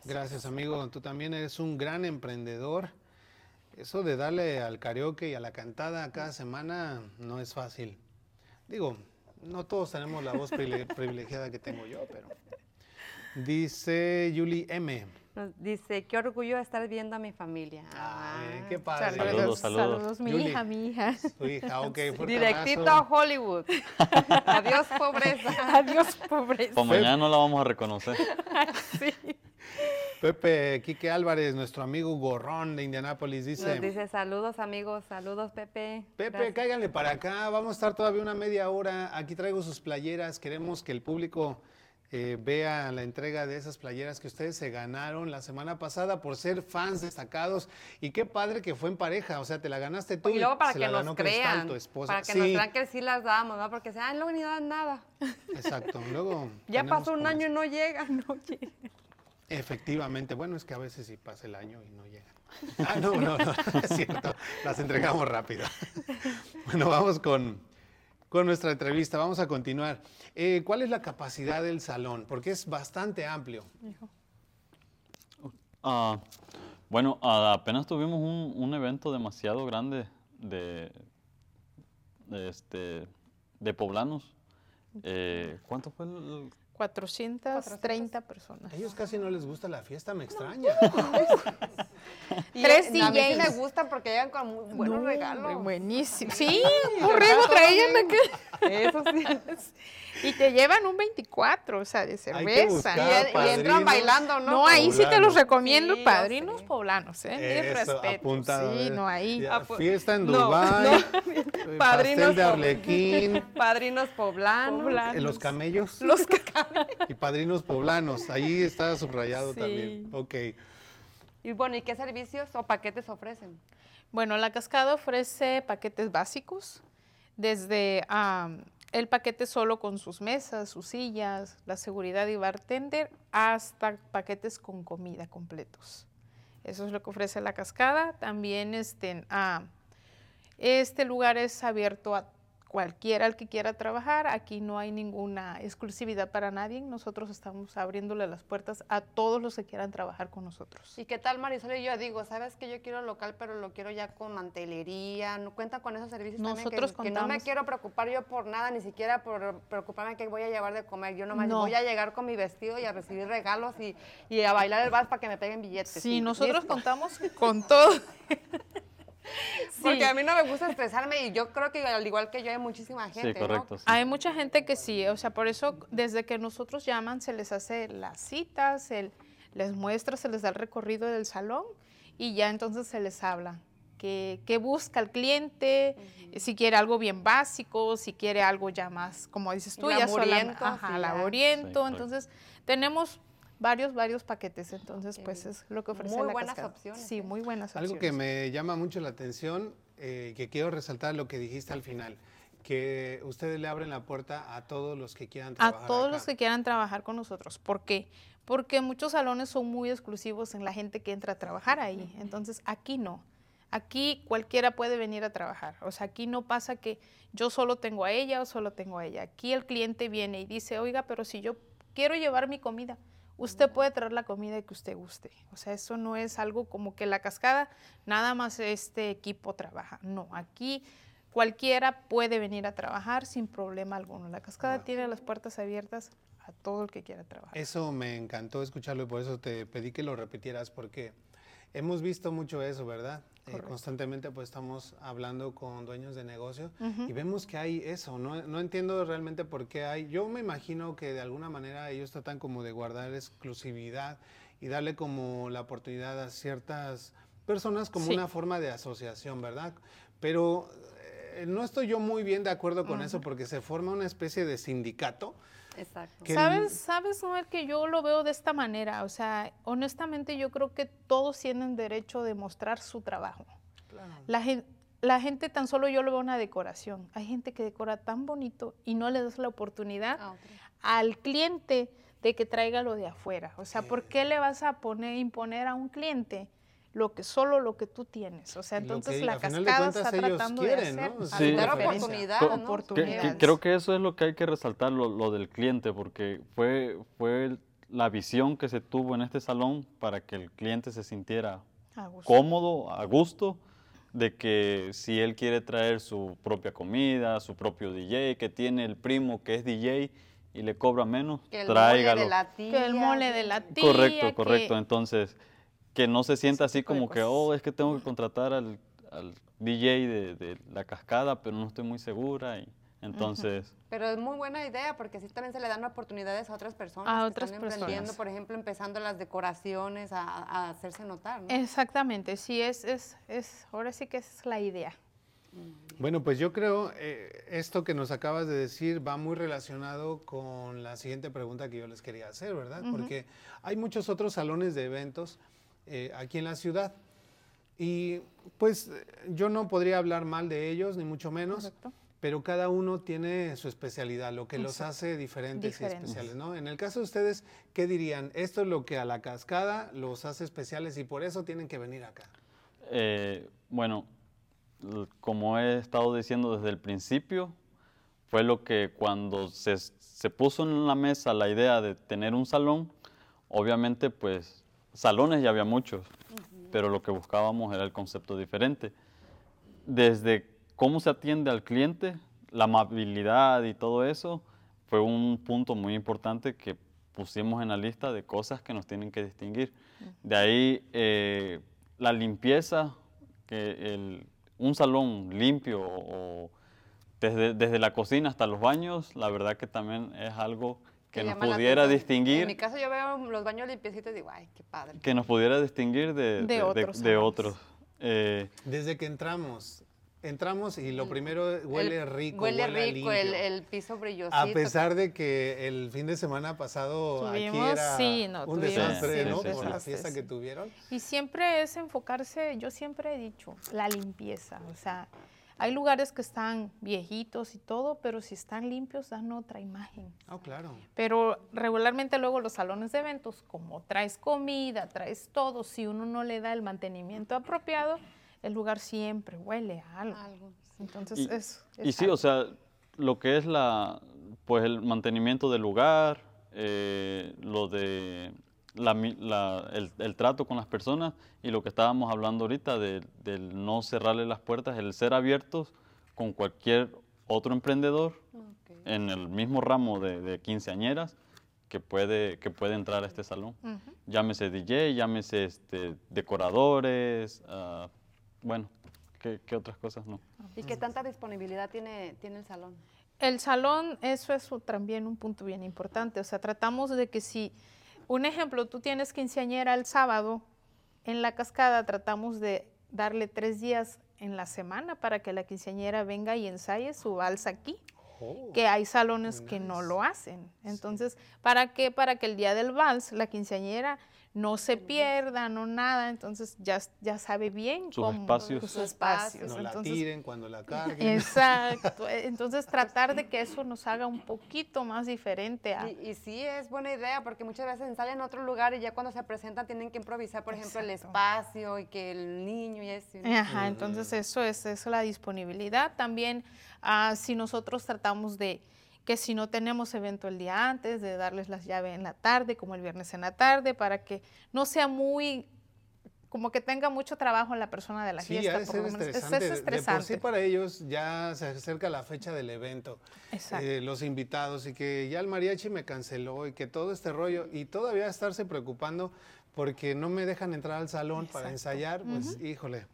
Gracias, amigo. Tú también eres un gran emprendedor. Eso de darle al karaoke y a la cantada cada semana no es fácil. Digo, no todos tenemos la voz privile- privilegiada que tengo yo, pero. Dice Julie M. Nos dice, qué orgullo estar viendo a mi familia. Ay, Ah, qué padre. Saludos, saludos. Saludos, mi hija, mi hija. Tu hija, ok, fuerte Directito a. Hollywood. Adiós, pobreza. Adiós, pobreza. Para mañana no la vamos a reconocer. Pepe Quique Álvarez, nuestro amigo gorrón de Indianápolis, Nos dice. dice, saludos amigos, saludos Pepe. Pepe, Gracias. cáiganle para acá, vamos a estar todavía una media hora. Aquí traigo sus playeras, queremos que el público eh, vea la entrega de esas playeras que ustedes se ganaron la semana pasada por ser fans destacados. Y qué padre que fue en pareja, o sea, te la ganaste tú Y luego para se que la ganó nos Cristal, crean, tu esposa. para que sí, nos crean que sí las damos, ¿no? Porque se ah, luego ni dan nada. exacto. Luego Ya pasó un año y no llegan. No llegan. Efectivamente, bueno, es que a veces sí pasa el año y no llegan. Ah, no, no, no, es cierto, las entregamos rápido. Bueno, vamos con, con nuestra entrevista, vamos a continuar. Eh, ¿Cuál es la capacidad del salón? Porque es bastante amplio. Ah, bueno, ah, apenas tuvimos un, un evento demasiado grande de, de, este, de poblanos. Eh, ¿Cuánto fue el, 430 personas. A ellos casi no les gusta la fiesta, me extraña. Tres eh, A mí sí DJs. me gustan porque llegan con muy buenos No, regalos. Buenísimo. Sí, un borrego traían acá. Eso sí. Y te llevan un 24, o sea, de cerveza. buscar Y, y entran bailando, ¿no? No, ahí sí te los recomiendo, Sí, padrinos poblanos, ¿eh? Mil Eso, respeto. apuntado, Sí, ver. no, ahí. Ya, Ah, fiesta en Dubái, no. eh, Padrinos pastel de arlequín, Padrinos poblanos. Poblanos. eh, los camellos Los y padrinos poblanos. Ahí está subrayado Sí. también. Ok. Y bueno, ¿y qué servicios o paquetes ofrecen? Bueno, la cascada ofrece paquetes básicos, desde am, el paquete solo con sus mesas, sus sillas, la seguridad y bartender, hasta paquetes con comida completos. Eso es lo que ofrece la cascada. También este, ah, este lugar es abierto a cualquiera al que quiera trabajar. Aquí no hay ninguna exclusividad para nadie. Nosotros estamos abriéndole las puertas a todos los que quieran trabajar con nosotros. ¿Y qué tal, Marisol? Y yo digo, ¿sabes que yo quiero local, pero lo quiero ya con mantelería? ¿No cuentan con esos servicios Nosotros también? Que, que no me contamos. quiero preocupar yo por nada, ni siquiera por preocuparme qué voy a llevar de comer. Yo nomás No. voy a llegar con mi vestido y a recibir regalos y, y a bailar el vals para que me peguen billetes. Sí, nosotros listo. contamos con todo. Porque a mí no me gusta estresarme y yo creo que al igual que yo hay muchísima gente, Sí, ¿no? sí. Hay mucha gente que sí, o sea, por eso desde que nosotros llaman se les hace las citas, se les muestra, se les da el recorrido del salón y ya entonces se les habla. ¿Qué, qué busca el cliente? Si quiere algo bien básico, si quiere algo ya más, como dices tú, ya Laboriento, ajá. Sí, correcto. Entonces, tenemos varios, varios paquetes. Entonces, pues es lo que ofrece Muy la buenas cascada. opciones, Sí, ¿eh? muy buenas opciones. Algo que me llama mucho la atención, eh, que quiero resaltar lo que dijiste al final, que ustedes le abren la puerta a todos los que quieran trabajar. A todos acá. los que quieran trabajar con nosotros. ¿Por qué? Porque muchos salones son muy exclusivos en la gente que entra a trabajar ahí. Entonces, aquí no. Aquí cualquiera puede venir a trabajar. O sea, aquí no pasa que yo solo tengo a ella o solo tengo a ella. Aquí el cliente viene y dice, oiga, pero si yo quiero llevar mi comida, usted puede traer la comida que usted guste. O sea, eso no es algo como que la cascada, nada más este equipo trabaja. No, aquí cualquiera puede venir a trabajar sin problema alguno. La cascada Wow. tiene las puertas abiertas a todo el que quiera trabajar. Eso me encantó escucharlo y por eso te pedí que lo repitieras, porque hemos visto mucho eso, ¿verdad? Eh, constantemente pues estamos hablando con dueños de negocio y vemos que hay eso, no, no entiendo realmente por qué hay, yo me imagino que de alguna manera ellos tratan como de guardar exclusividad y darle como la oportunidad a ciertas personas como Sí. una forma de asociación, ¿verdad? Pero eh, no estoy yo muy bien de acuerdo con eso porque se forma una especie de sindicato. Exacto. que- ¿Sabes, sabes, Noel, que yo lo veo de esta manera? O sea, honestamente yo creo que todos tienen derecho de mostrar su trabajo. La, gen- la gente tan solo yo lo veo una decoración. Hay gente que decora tan bonito y no le das la oportunidad Ah, al cliente de que traiga lo de afuera. O sea, ¿por qué le vas a poner, imponer a un cliente lo que solo lo que tú tienes? O sea, entonces que la cascada cuentas está ellos tratando quieren, de hacer ¿no? Sí. Dar oportunidad, creo que eso es lo que hay que resaltar, lo, lo del cliente, porque fue, fue la visión que se tuvo en este salón para que el cliente se sintiera A gusto. cómodo, a gusto, de que si él quiere traer su propia comida, su propio DJ, que tiene el primo que es DJ y le cobra menos, Que el tráigalo. mole de la tía. Que el mole de la tía. Correcto, que- correcto. Entonces, que no se sienta así como que, oh, es que tengo que contratar al, al DJ de, de la cascada, pero no estoy muy segura. Y entonces, Pero es muy buena idea porque así también se le dan oportunidades a otras personas A que otras están emprendiendo, personas. por ejemplo, empezando las decoraciones a, a hacerse notar, ¿no? Exactamente, sí, es, es, es, ahora sí que es la idea. Bueno, pues yo creo eh, esto que nos acabas de decir va muy relacionado con la siguiente pregunta que yo les quería hacer, ¿verdad? Porque hay muchos otros salones de eventos eh, aquí en la ciudad y pues yo no podría hablar mal de ellos, ni mucho menos, Correcto. pero cada uno tiene su especialidad, lo que los hace diferentes, Diferentes. y especiales, ¿no? En el caso de ustedes, ¿qué dirían? Esto es lo que a la cascada los hace especiales y por eso tienen que venir acá. eh, bueno, como he estado diciendo desde el principio, fue lo que cuando se, se puso en la mesa la idea de tener un salón, obviamente pues salones ya había muchos, pero lo que buscábamos era el concepto diferente. Desde cómo se atiende al cliente, la amabilidad y todo eso fue un punto muy importante que pusimos en la lista de cosas que nos tienen que distinguir. De ahí eh, la limpieza, un salón limpio desde, desde la cocina hasta los baños, la verdad que también es algo que nos pudiera atención. En mi distinguir, caso yo veo los baños limpiecitos y digo, ay, qué padre. que nos pudiera distinguir de, De otros de salones. otros. Eh, Desde que entramos, entramos y lo primero huele El- rico, Huele rico, el, limpio. el piso brillosito. A pesar de que el fin de semana pasado aquí Tuvimos- era sí, no, un tuvimos- desastre, sí, ¿no? sí, Por sí. la fiesta que tuvieron. Y siempre es enfocarse, yo siempre he dicho, la limpieza. O sea, hay lugares que están viejitos y todo, pero si están limpios dan otra imagen. Ah, claro. Pero regularmente luego los salones de eventos, como traes comida, traes todo, si uno no le da el mantenimiento apropiado, el lugar siempre huele a algo. Algo, sí. Entonces Y- es, Y sí, algo. o sea, lo que es la, pues el mantenimiento del lugar, eh, lo de la la- el, el trato con las personas y lo que estábamos hablando ahorita de- del no cerrarle las puertas, el ser abiertos con cualquier otro emprendedor Ok. en el mismo ramo de, de quinceañeras que puede, que puede entrar a este salón. Ujú. Llámese DJ, llámese este, decoradores, ah, bueno, ¿qué, qué otras cosas no? ¿Y qué tanta disponibilidad tiene, tiene el salón? El salón, eso es también un punto bien importante. O sea, tratamos de que si, un ejemplo, tú tienes quinceañera el sábado, en la cascada tratamos de darle tres días en la semana para que la quinceañera venga y ensaye su vals aquí, Oh, que hay salones que no lo hacen. Entonces, ¿para qué? Para que el día del vals la quinceañera no se pierda, no nada, entonces ya, ya sabe bien Sus cómo espacios. sus espacios. no la tiren cuando la carguen. Exacto. Entonces tratar de que eso nos haga un poquito más diferente a... Y, y sí es buena idea porque muchas veces ensayan en otro lugar y ya cuando se presentan tienen que improvisar, por ejemplo, el espacio y que el niño y eso. ¿no? Ajá, entonces eso es, eso es la disponibilidad. También ah, si nosotros tratamos de que si no tenemos evento el día antes, de darles las llaves en la tarde, como el viernes en la tarde, para que no sea muy, como que tenga mucho trabajo en la persona de la Sí, fiesta. por ser lo menos. Es- estresante. Es, De- De por sí para ellos ya se acerca la fecha del evento. Exacto. eh, los invitados y que ya el mariachi me canceló y que todo este rollo y todavía estarse preocupando porque no me dejan entrar al salón para ensayar, pues híjole.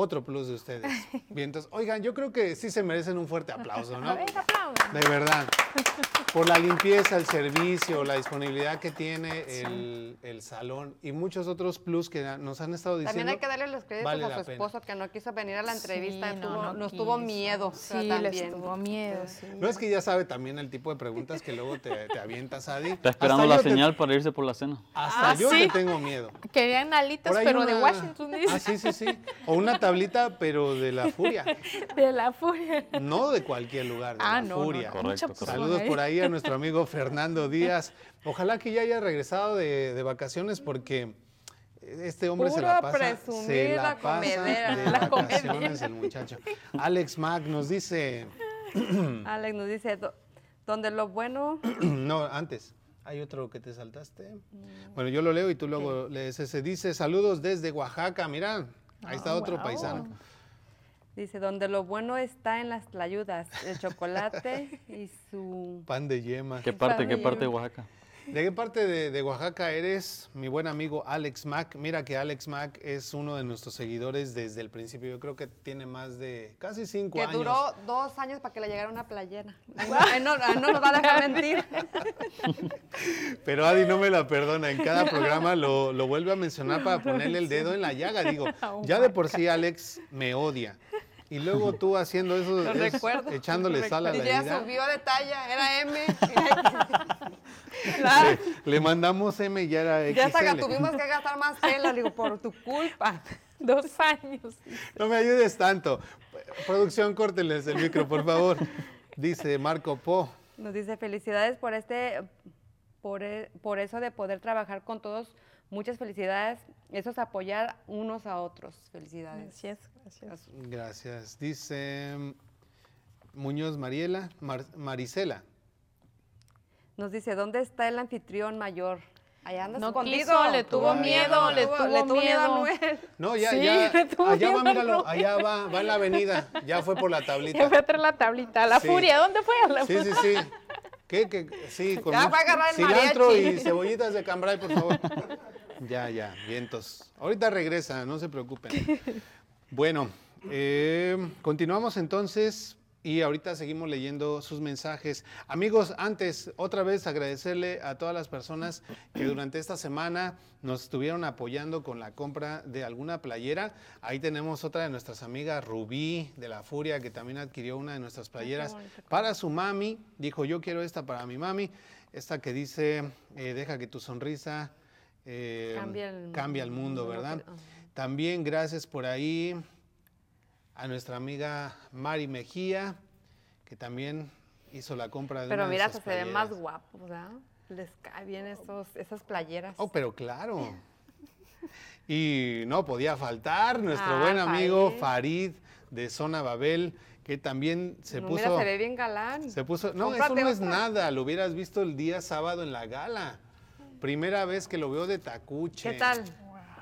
Otro plus de ustedes. Bien, entonces, oigan, yo creo que sí se merecen un fuerte aplauso, ¿no? De verdad. Por la limpieza, el servicio, la disponibilidad que tiene el, el salón y muchos otros plus que nos han estado diciendo. También hay que darle los créditos vale a su pena. esposo que no quiso venir a la entrevista, Sí, no, tuvo- no nos tuvo miedo. Sí, les también. tuvo miedo, sí. No es que ya sabe también el tipo de preguntas que luego te, te avientas, Adi. Está esperando Hasta la te- señal para irse por la cena. hasta Ah, yo ¿sí? te tengo miedo. Querían alitas, pero de Washington, dice. Ah, sí, sí, sí. O una tablita, pero de la furia. De la furia. No de cualquier lugar, de Ah, la no, furia. no, Correcto, correcto. Saludos por ahí a nuestro amigo Fernando Díaz. Ojalá que ya haya regresado de, de vacaciones porque este hombre se la pasa, presumir se la la pasa comedera. de La vacaciones el muchacho. Alex Mac nos dice, Alex nos dice, "Do- donde lo bueno, no, antes, hay otro que te saltaste. Bueno, yo lo leo y tú luego lees ese. Dice, saludos desde Oaxaca, mira, ahí está Ah, otro guau. paisano. dice, donde lo bueno está en las tlayudas, el chocolate y su... Pan de yema. ¿Qué parte, qué parte de Oaxaca? ¿De qué parte de, de Oaxaca eres? Mi buen amigo Alex Mac. Mira que Alex Mac es uno de nuestros seguidores desde el principio. Yo creo que tiene más de casi cinco Que años. duró dos años para que le llegara una playera. Ay, no, nos va a dejar mentir. Pero Adi no me la perdona. En cada programa lo, lo vuelve a mencionar para ponerle el dedo en la llaga. Digo, ya de por sí Alex me odia. Y luego tú haciendo eso, es echándole sal a la Y ya subió de talla, era M. Le, le mandamos M y ya era ya hasta XL. tuvimos que gastar más tela, digo, por tu culpa. Dos años. No me ayudes tanto. Producción, córteles el micro, por favor. Dice Marco Po. Nos dice felicidades por este, por, e- por eso de poder trabajar con todos. Muchas felicidades. Eso es apoyar unos a otros. Felicidades. Gracias, gracias. Gracias. Dice mm, Muñoz Mariela, Mar- Marisela. Nos dice, ¿dónde está el anfitrión mayor? Allá anda No escondido. quiso, le tuvo miedo, le tuvo, le tuvo miedo a. Noel. No, ya, Sí, ya. le tuvo Allá va, míralo. Allá va, va en la avenida. Ya fue por la Ya tablita. fue a traer la tablita. La Sí. furia, ¿dónde fue? A la Sí, sí, sí. ¿Qué? ¿Qué? Sí, con Ya fue a agarrar el cilantro mariachi. y cebollitas de cambray, por favor. Ya, ya, vientos. Ahorita regresa, no se preocupen. Bueno, eh, continuamos entonces y ahorita seguimos leyendo sus mensajes. Amigos, antes, otra vez agradecerle a todas las personas que durante esta semana nos estuvieron apoyando con la compra de alguna playera. Ahí tenemos otra de nuestras amigas, Rubí de la Furia, que también adquirió una de nuestras playeras para su mami. Dijo, yo quiero esta para mi mami. Esta que dice, eh, deja que tu sonrisa eh, Cambia el cambia el mundo, ¿verdad? También gracias por ahí a nuestra amiga Mari Mejía, que también hizo la compra de Pero una de mira, esas se ven más guapos, ¿verdad? Les cae bien esos, esas playeras. Oh, pero claro. Y no podía faltar nuestro Ah, buen amigo Farid. Farid de Zona Babel, que también se No, puso... Mira, se ve bien galán. Se puso, no, eso no es nada, lo hubieras visto el día sábado en la gala. Primera vez que lo veo de tacuche. ¿Qué tal?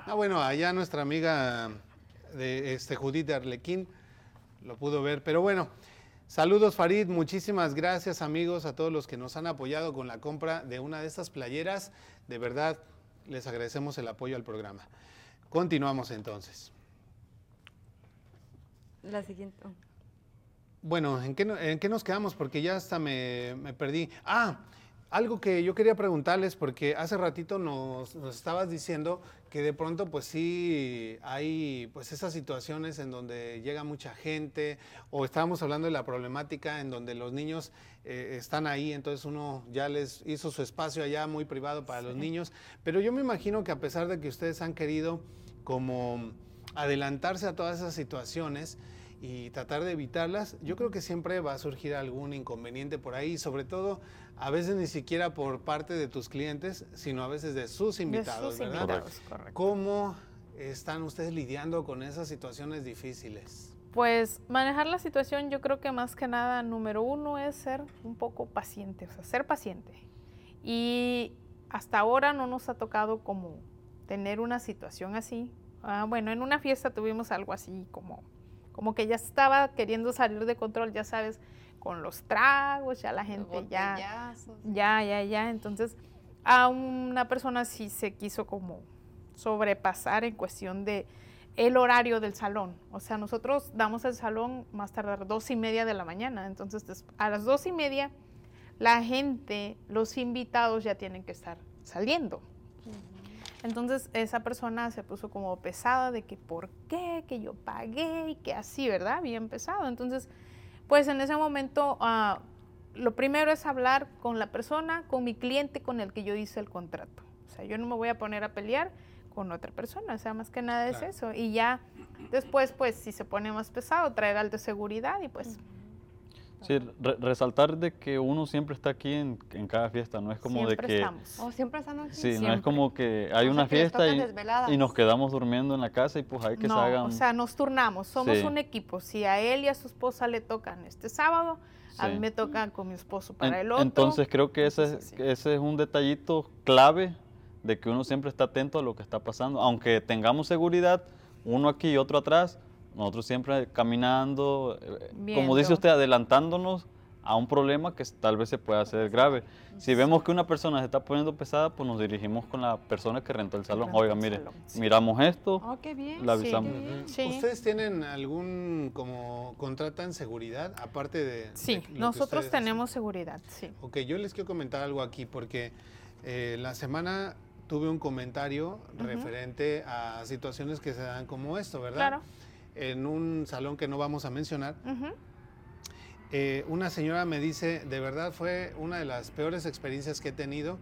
Ah, bueno, allá nuestra amiga de este Judith de Arlequín lo pudo ver, pero bueno. Saludos Farid, muchísimas gracias amigos a todos los que nos han apoyado con la compra de una de estas playeras. De verdad, les agradecemos el apoyo al programa. Continuamos entonces. La siguiente. Bueno, ¿en qué, en qué nos quedamos? Porque ya hasta me, me perdí. Ah, algo que yo quería preguntarles, porque hace ratito nos, nos estabas diciendo que de pronto pues sí hay pues esas situaciones en donde llega mucha gente, o estábamos hablando de la problemática en donde los niños eh, están ahí, entonces uno ya les hizo su espacio allá muy privado para los niños, pero yo me imagino que a pesar de que ustedes han querido como adelantarse a todas esas situaciones, y tratar de evitarlas, yo creo que siempre va a surgir algún inconveniente por ahí, sobre todo a veces ni siquiera por parte de tus clientes, sino a veces de sus De invitados, sus ¿verdad? invitados, correcto. ¿Cómo están ustedes lidiando con esas situaciones difíciles? Pues manejar la situación, yo creo que más que nada, número uno es ser un poco paciente, o sea, ser paciente. Y hasta ahora no nos ha tocado como tener una situación así. Ah, bueno, en una fiesta tuvimos algo así como, como que ya estaba queriendo salir de control, ya sabes, con los tragos, ya la gente ya, ya, ya, ya. Entonces, a una persona sí se quiso como sobrepasar en cuestión de el horario del salón. O sea, nosotros damos el salón más tardar dos y media de la mañana. Entonces, a las dos y media, la gente, los invitados ya tienen que estar saliendo. Entonces, esa persona se puso como pesada de que por qué, que yo pagué y que así, ¿verdad? Bien pesado. Entonces, pues en ese momento, ah, lo primero es hablar con la persona, con mi cliente con el que yo hice el contrato. O sea, yo no me voy a poner a pelear con otra persona, o sea, más que nada es eso. Y ya después, pues, si se pone más pesado, traer al de seguridad y pues Sí, re- resaltar de que uno siempre está aquí en, en cada fiesta, no es como siempre de que... estamos. Oh, siempre están aquí. Sí, no es Siempre. como que hay O sea, una que tocan fiesta y, y nos quedamos durmiendo en la casa y pues hay que no, se hagan... o sea, nos turnamos, somos Sí. un equipo. Si a él y a su esposa le tocan este sábado, a mí Sí. me toca con mi esposo En- para el otro. Entonces creo que ese, Entonces, es- sí. ese es un detallito clave de que uno siempre está atento a lo que está pasando. Aunque tengamos seguridad, uno aquí y otro atrás, nosotros siempre caminando, eh, como dice usted, adelantándonos a un problema que tal vez se pueda hacer grave. Si vemos que una persona se está poniendo pesada, pues nos dirigimos con la persona que rentó el salón. Oiga, mire, miramos esto, Oh, qué bien. la Sí. avisamos. Sí. ¿Ustedes tienen algún como contratan seguridad aparte de de Sí, nosotros hacen? tenemos seguridad, sí. Ok, yo les quiero comentar algo aquí porque eh, la semana tuve un comentario referente a situaciones que se dan como esto, ¿verdad? Claro. En un salón que no vamos a mencionar, Ujú. eh, una señora me dice, de verdad fue una de las peores experiencias que he tenido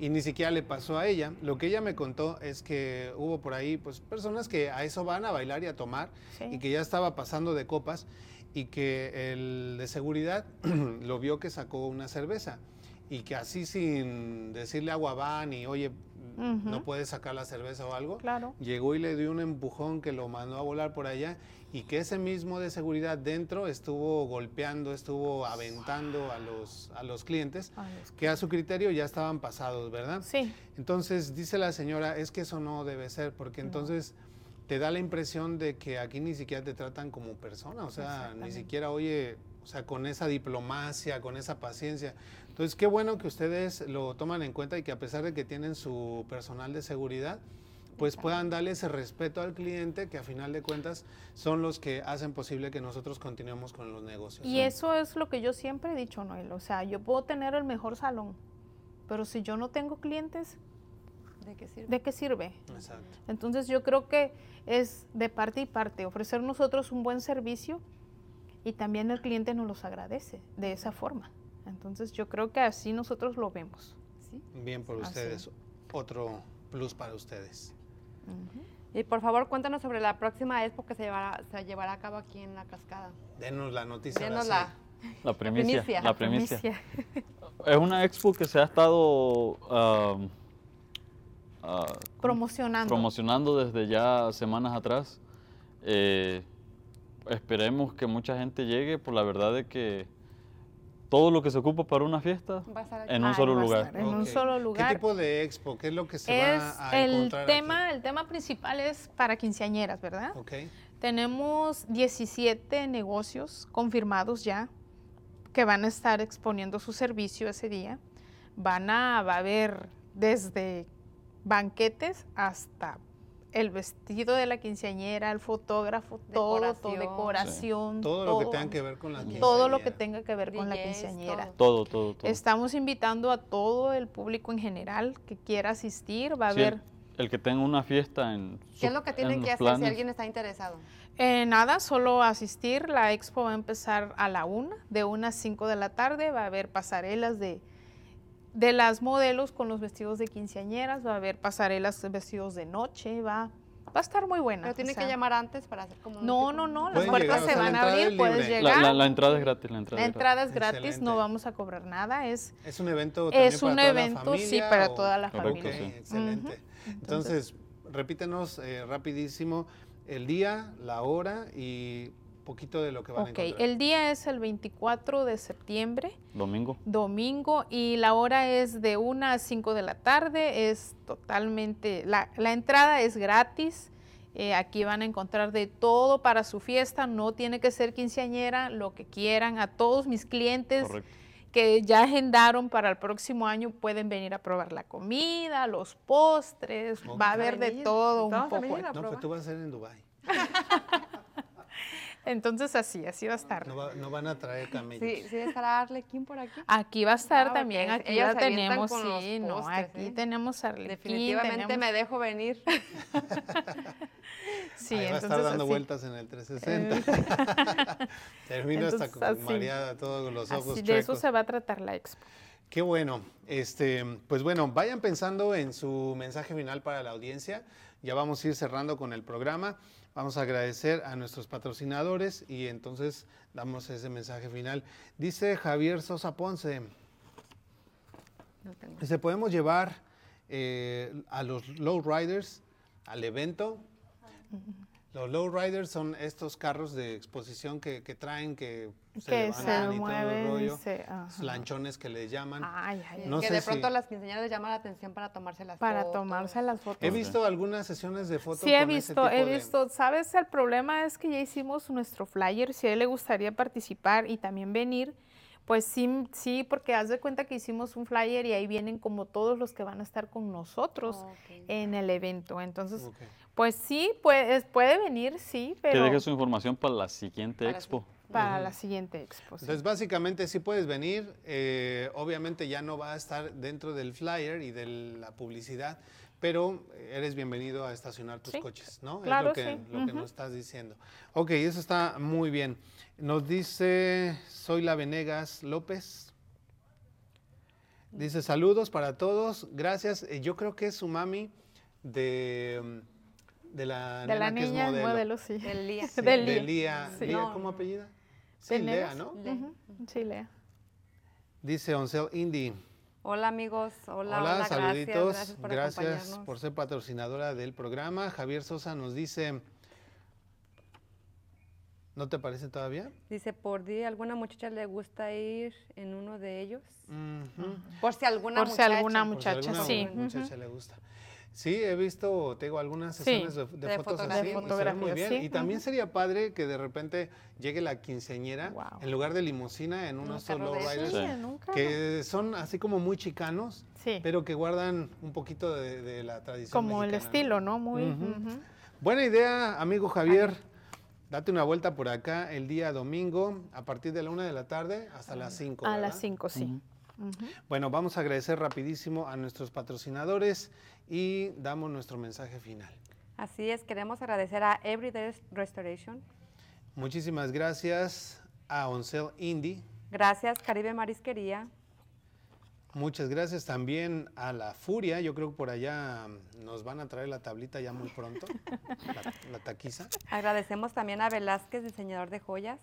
y ni siquiera le pasó a ella. Lo que ella me contó es que hubo por ahí pues personas que a eso van a bailar y a tomar Sí. y que ya estaba pasando de copas y que el de seguridad lo vio que sacó una cerveza y que así sin decirle agua van y oye, no Ujú. puedes sacar la cerveza o algo, Claro. llegó y le dio un empujón que lo mandó a volar por allá y que ese mismo de seguridad dentro estuvo golpeando, estuvo aventando a los, a los clientes que a su criterio ya estaban pasados, ¿verdad? Sí, Entonces dice la señora, es que eso no debe ser, porque entonces te da la impresión de que aquí ni siquiera te tratan como persona, o sea, ni siquiera, oye, o sea, con esa diplomacia, con esa paciencia. Entonces, qué bueno que ustedes lo toman en cuenta y que a pesar de que tienen su personal de seguridad, pues puedan darle ese respeto al cliente, que a final de cuentas son los que hacen posible que nosotros continuemos con los negocios. y eso es lo que yo siempre he dicho, Noel. O sea, yo puedo tener el mejor salón, pero si yo no tengo clientes, ¿De qué sirve? ¿de qué sirve? Exacto. Entonces yo creo que es de parte y parte, ofrecer nosotros un buen servicio y también el cliente nos los agradece de esa forma. Entonces yo creo que así nosotros lo vemos. Sí. Bien por Así ustedes. Otro plus para ustedes. Y por favor, cuéntanos sobre la próxima expo que se llevará, se llevará a cabo aquí en La Cascada. Denos la noticia. Denos la... La primicia. La primicia. Es una expo que se ha estado am, ah, Promocionando. promocionando desde ya semanas atrás. Eh, esperemos que mucha gente llegue, por la verdad de que todo lo que se ocupa para una fiesta en un solo lugar. estar, en un Ok. solo lugar. ¿Qué tipo de expo? ¿Qué es lo que se es va a el encontrar tema, aquí? el tema principal es para quinceañeras, ¿verdad? Ok. Tenemos 17 negocios confirmados ya que van a estar exponiendo su servicio ese día. Van a, va a haber desde banquetes hasta el vestido de la quinceañera, el fotógrafo, todo, todo, Decoración. decoración, Todo lo que tenga que ver con la todo lo que quinceañera. tenga que ver con la quinceañera. todo. Todo, todo, todo. Estamos invitando a todo el público en general que quiera asistir. Va a Sí, el- haber el, que tenga una fiesta en ¿Qué es lo que en tienen que hacer si alguien está interesado? Eh, nada, solo asistir. La expo va a empezar a la una, de una a 5 de la tarde. Va a haber pasarelas de, de las modelos con los vestidos de quinceañeras. Va a haber pasarelas vestidos de noche. Va, va a estar muy buena. Pero o tienen sea, que llamar antes para hacer como No, no, no. Las puertas llegar, se o van a abrir. es Puedes. La, llegar. la- la entrada es gratis, la entrada La es gratis. entrada es gratis, Excelente. no vamos a cobrar nada. Es ¿Es un evento también Es para un toda la evento, sí, familia para o- toda la Correcto, Ok, sí. excelente. Entonces, repítenos eh, rapidísimo el día, la hora y poquito de lo que van a ok. encontrar. El día es el 24 de septiembre. Domingo. domingo y la hora es de 1 a 5 de la tarde, es totalmente, la, la entrada es gratis, eh, aquí van a encontrar de todo para su fiesta, no tiene que ser quinceañera, lo que quieran, a todos mis clientes Correcto. que ya agendaron para el próximo año pueden venir a probar la comida, los postres, Ok. va a haber de todo un poco. No, pues probar. tú vas a ser en Dubai. Entonces así, así va a estar. No, va- no van a traer camellos. Sí, sí estará Arlequín por aquí. Aquí va a estar Ah, también, aquí avientan tenemos, con sí, no, postres, aquí ¿eh? tenemos arlequín, Definitivamente tenemos- me dejo venir. sí, Ahí va a estar dando así. vueltas en el 360. Termina hasta Entonces, como así. mareada, todos los ojos Así, de eso se va a tratar la expo. Qué bueno. Este, pues bueno, vayan pensando en su mensaje final para la audiencia. Ya vamos a ir cerrando con el programa. Vamos a agradecer a nuestros patrocinadores y entonces damos ese mensaje final. Dice Javier Sosa Ponce, No tengo. dice, podemos llevar eh, a los lowriders al evento. Los lowriders son estos carros de exposición que, que traen, que se que se levantan y todo el rollo. se... lanchones que les llaman. Ay, ay, No que sé de pronto si- las quinceañeras les llama la atención para tomarse las para fotos. tomarse las fotos. He visto algunas sesiones de fotos. Sí, he con ese visto, he de- visto. ¿Sabes? El problema es que ya hicimos nuestro flyer. Si a él le gustaría participar y también venir, pues sí, sí, porque haz de cuenta que hicimos un flyer y ahí vienen como todos los que van a estar con nosotros Oh, Ok. en el evento. Entonces, Ok. Pues sí, pues, puede venir, sí, Que pero deje su información para la siguiente Para la expo. para la siguiente expo. sí. Entonces, básicamente sí puedes venir. eh, obviamente ya no va a estar dentro del flyer y de la publicidad, pero eres bienvenido a estacionar tus Sí, coches, ¿no? claro, es lo que, sí, lo que ujú. nos estás diciendo. Ok, eso está muy bien. Nos dice Soy la Venegas López. Dice saludos para todos, gracias. Eh, yo creo que es su mami de, mm, de la, de la que es niña, modelo. modelo, sí. Del Lía. Sí, de de Lía. Lía. Sí. Lía, No, ¿Cómo apellida? Sí, Lea. ¿no? Le- Ujú, Sí, Lea. Dice Oncel Indy. Hola amigos, hola, Hola, hola, saluditos. gracias, gracias por Gracias acompañarnos. por ser patrocinadora del programa. Javier Sosa nos dice, ¿no te parece todavía? Dice, por di, ¿alguna muchacha le gusta ir en uno de ellos? Por si alguna Por si muchacha. Por si muchacha, alguna sí. muchacha le gusta. Sí, he visto, tengo algunas Sí, sesiones de, de de fotos fotografía. así, De muy fotografía, bien. sí, Y también sería padre que de repente llegue la quinceañera Wow. en lugar de limusina en unos lowriders esos. Sí, que son así como muy chicanos, Sí. pero que guardan un poquito de, de la tradición Como el estilo, ¿no? Muy. Buena idea, amigo Javier. Date una vuelta por acá el día domingo a partir de la una de la tarde hasta las 5. A las 5, sí. Bueno, vamos a agradecer rapidísimo a nuestros patrocinadores y damos nuestro mensaje final. Así es, queremos agradecer a Everyday Restoration. Muchísimas gracias a Oncel Indy. Gracias, Caribe Marisquería. Muchas gracias también a La Furia. Yo creo que por allá mm, nos van a traer la tablita ya muy pronto, la, la taquiza. Agradecemos también a Velázquez, diseñador de joyas.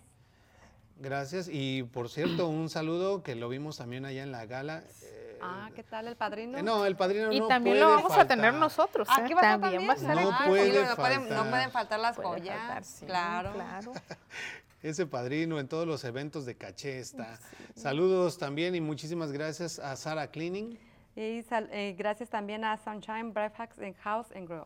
Gracias. Y por cierto, un saludo que lo vimos también allá en la gala. eh, Ah, ¿qué tal el padrino? eh, no, el padrino Y no también lo vamos a tener nosotros. Ah, ¿eh? ¿aquí va también también? va a estar No aquí. puede sí, no, pueden, no faltar. pueden faltar las Puede joyas. faltar, sí, claro. claro. Ese padrino en todos los eventos de caché está. Saludos también y muchísimas gracias a Sara Cleaning. Y sal- eh, gracias también a Sunshine Breakfast and House and Grill.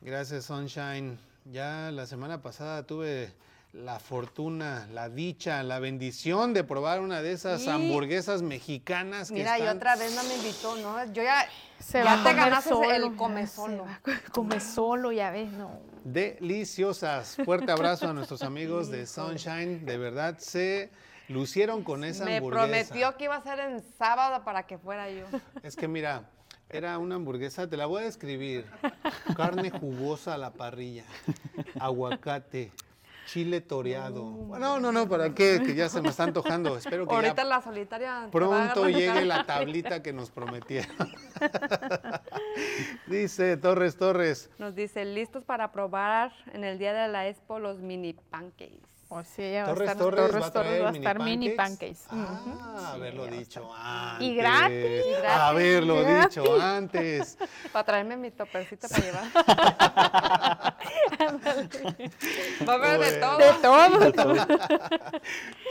Gracias, Sunshine. Ya la semana pasada tuve la fortuna, la dicha, la bendición de probar una de esas Sí. hamburguesas mexicanas que Mira, y otra vez no me invitó, ¿no? Yo ya, Se ya va a te comer ganaste solo. el come solo. Come solo, ya ves, no. deliciosas. Fuerte abrazo a nuestros amigos de Sunshine. De verdad, se lucieron con esa Me hamburguesa. prometió que iba a ser en sábado para que fuera yo. Es que mira, era una hamburguesa, te la voy a describir. Carne jugosa a la parrilla, aguacate, chile toreado. No, no, no, ¿para qué? Que ya se me está antojando. Espero que Ahorita ya la solitaria. pronto llegue la tablita que nos prometieron. Dice Torres Torres. Nos dice, listos para probar en el día de la expo los mini pancakes. O sea, ella va a estar, Torres, Torres va a Torres traer va a estar mini pancakes. pancakes. Ujú. Ah, Sí, haberlo dicho antes. Y gratis. Haberlo Gratis. dicho antes. Para traerme mi topercito para llevar. Va a haber de todo. De todo.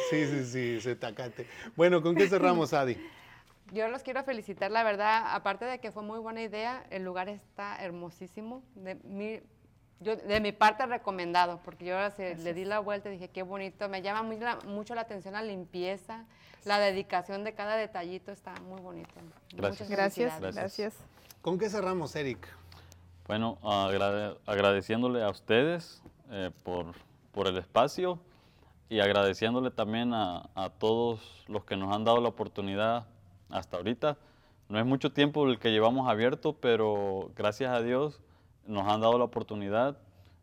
Sí, sí, sí, se tacate. Bueno, ¿con qué cerramos, Adi? Yo los quiero felicitar, la verdad, aparte de que fue muy buena idea, el lugar está hermosísimo. De, mi- Yo, de mi parte, recomendado, porque yo ahora se- le di la vuelta y dije, qué bonito. Me llama muy la- mucho la atención la limpieza, la dedicación de cada detallito, está muy bonito. Gracias. Muchas Gracias, gracias. ¿Con qué cerramos, Eric? Bueno, agrade- agradeciéndole a ustedes eh, por, por el espacio y agradeciéndole también a, a todos los que nos han dado la oportunidad hasta ahorita. No es mucho tiempo el que llevamos abierto, pero gracias a Dios nos han dado la oportunidad.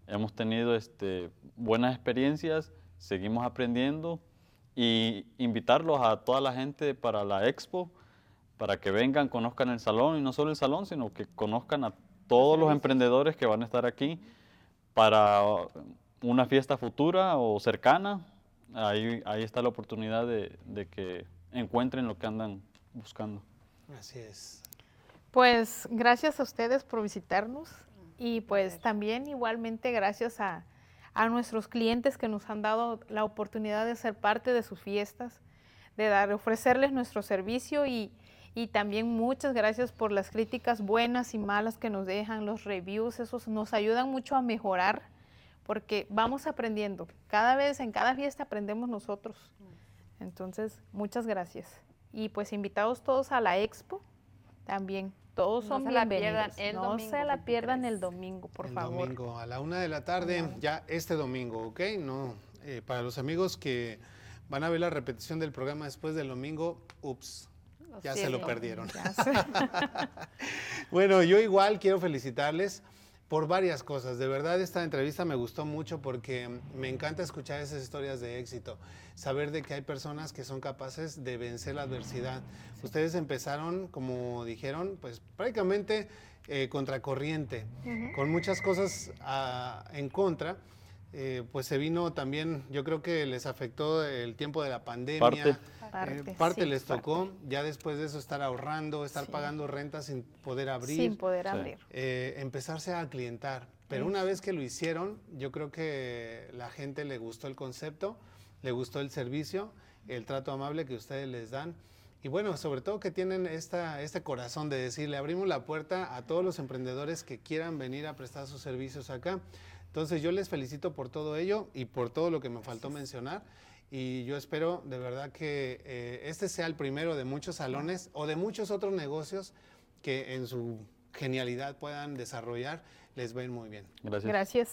Hemos tenido este, buenas experiencias, seguimos aprendiendo y invitarlos a toda la gente para la expo, para que vengan, conozcan el salón y no solo el salón, sino que conozcan a todos los emprendedores que van a estar aquí para una fiesta futura o cercana. Ahí, ahí está la oportunidad de, de que encuentren lo que andan buscando. Así es. Pues gracias a ustedes por visitarnos y pues también igualmente gracias a, a nuestros clientes que nos han dado la oportunidad de ser parte de sus fiestas, de dar, ofrecerles nuestro servicio y, y también muchas gracias por las críticas buenas y malas que nos dejan, los reviews, esos nos ayudan mucho a mejorar porque vamos aprendiendo. Cada vez, en cada fiesta aprendemos nosotros. Entonces, muchas gracias. Y pues invitados todos a la expo también. Todos No son se la bienvenidos. pierdan el no domingo se la pierdan el 23. domingo, por el favor. domingo a la una de la tarde, ya este domingo, ¿ok? No, eh, para los amigos que van a ver la repetición del programa después del domingo, ups, ya se lo perdieron. Ya sé. Bueno, yo igual quiero felicitarles por varias cosas. De verdad, esta entrevista me gustó mucho porque me encanta escuchar esas historias de éxito. Saber de que hay personas que son capaces de vencer la adversidad. Ustedes empezaron, como dijeron, pues prácticamente eh, contracorriente, con muchas cosas ah, en contra. Eh, pues se vino también, yo creo que les afectó el tiempo de la pandemia. Parte. Eh, Parte, parte sí, les parte. tocó, ya después de eso estar ahorrando, estar Sí. pagando renta sin poder abrir, Sin poder Sí. abrir. eh, empezarse a clientar. Pero una vez que lo hicieron, yo creo que la gente le gustó el concepto, le gustó el servicio, el trato amable que ustedes les dan. Y bueno, sobre todo que tienen esta, este corazón de decir, le abrimos la puerta a todos los emprendedores que quieran venir a prestar sus servicios acá. Entonces yo les felicito por todo ello y por todo lo que me faltó mencionar. Y yo espero de verdad que eh, este sea el primero de muchos salones o de muchos otros negocios que en su genialidad puedan desarrollar. Les va a ir muy bien. Gracias. Gracias.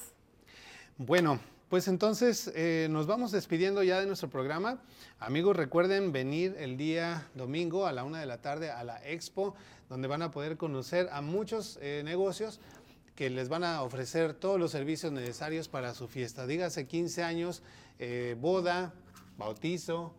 Bueno, pues entonces eh, nos vamos despidiendo ya de nuestro programa. Amigos, recuerden venir el día domingo a la una de la tarde a la expo, donde van a poder conocer a muchos eh, negocios que les van a ofrecer todos los servicios necesarios para su fiesta. Dígase 15 años, eh, boda, bautizo,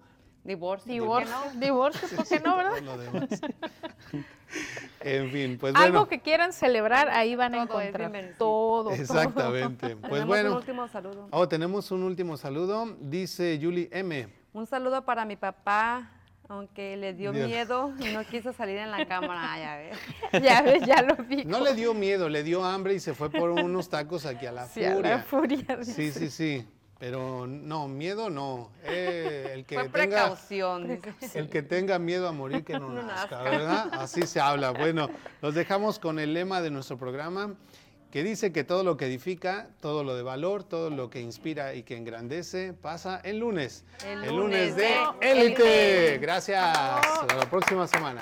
Divorcio. ¿por qué Divorcio, no? divorcio, ¿por qué no, verdad? todo lo demás. en fin, pues Algo bueno. que quieran celebrar, ahí van a Todo encontrar todo. todo. Exactamente. Pues Tenemos bueno. un último saludo. Oh, tenemos un último saludo. Dice Julie M. Un saludo para mi papá, aunque le dio Dios. miedo y no quiso salir en la cámara. Ah, ya ves. Ya ves, ya lo vi. No le dio miedo, le dio hambre y se fue por unos tacos aquí a la Sí, a la furia. furia. Sí, sí, sí. Pero no, miedo no. Eh, el que Fue tenga precaución. el que tenga miedo a morir que no No nazca, nazca. ¿verdad? Así se habla. Bueno, los dejamos con el lema de nuestro programa que dice que todo lo que edifica, todo lo de valor, todo lo que inspira y que engrandece pasa el lunes. El El lunes lunes de. Élite. Gracias. Hasta la próxima semana.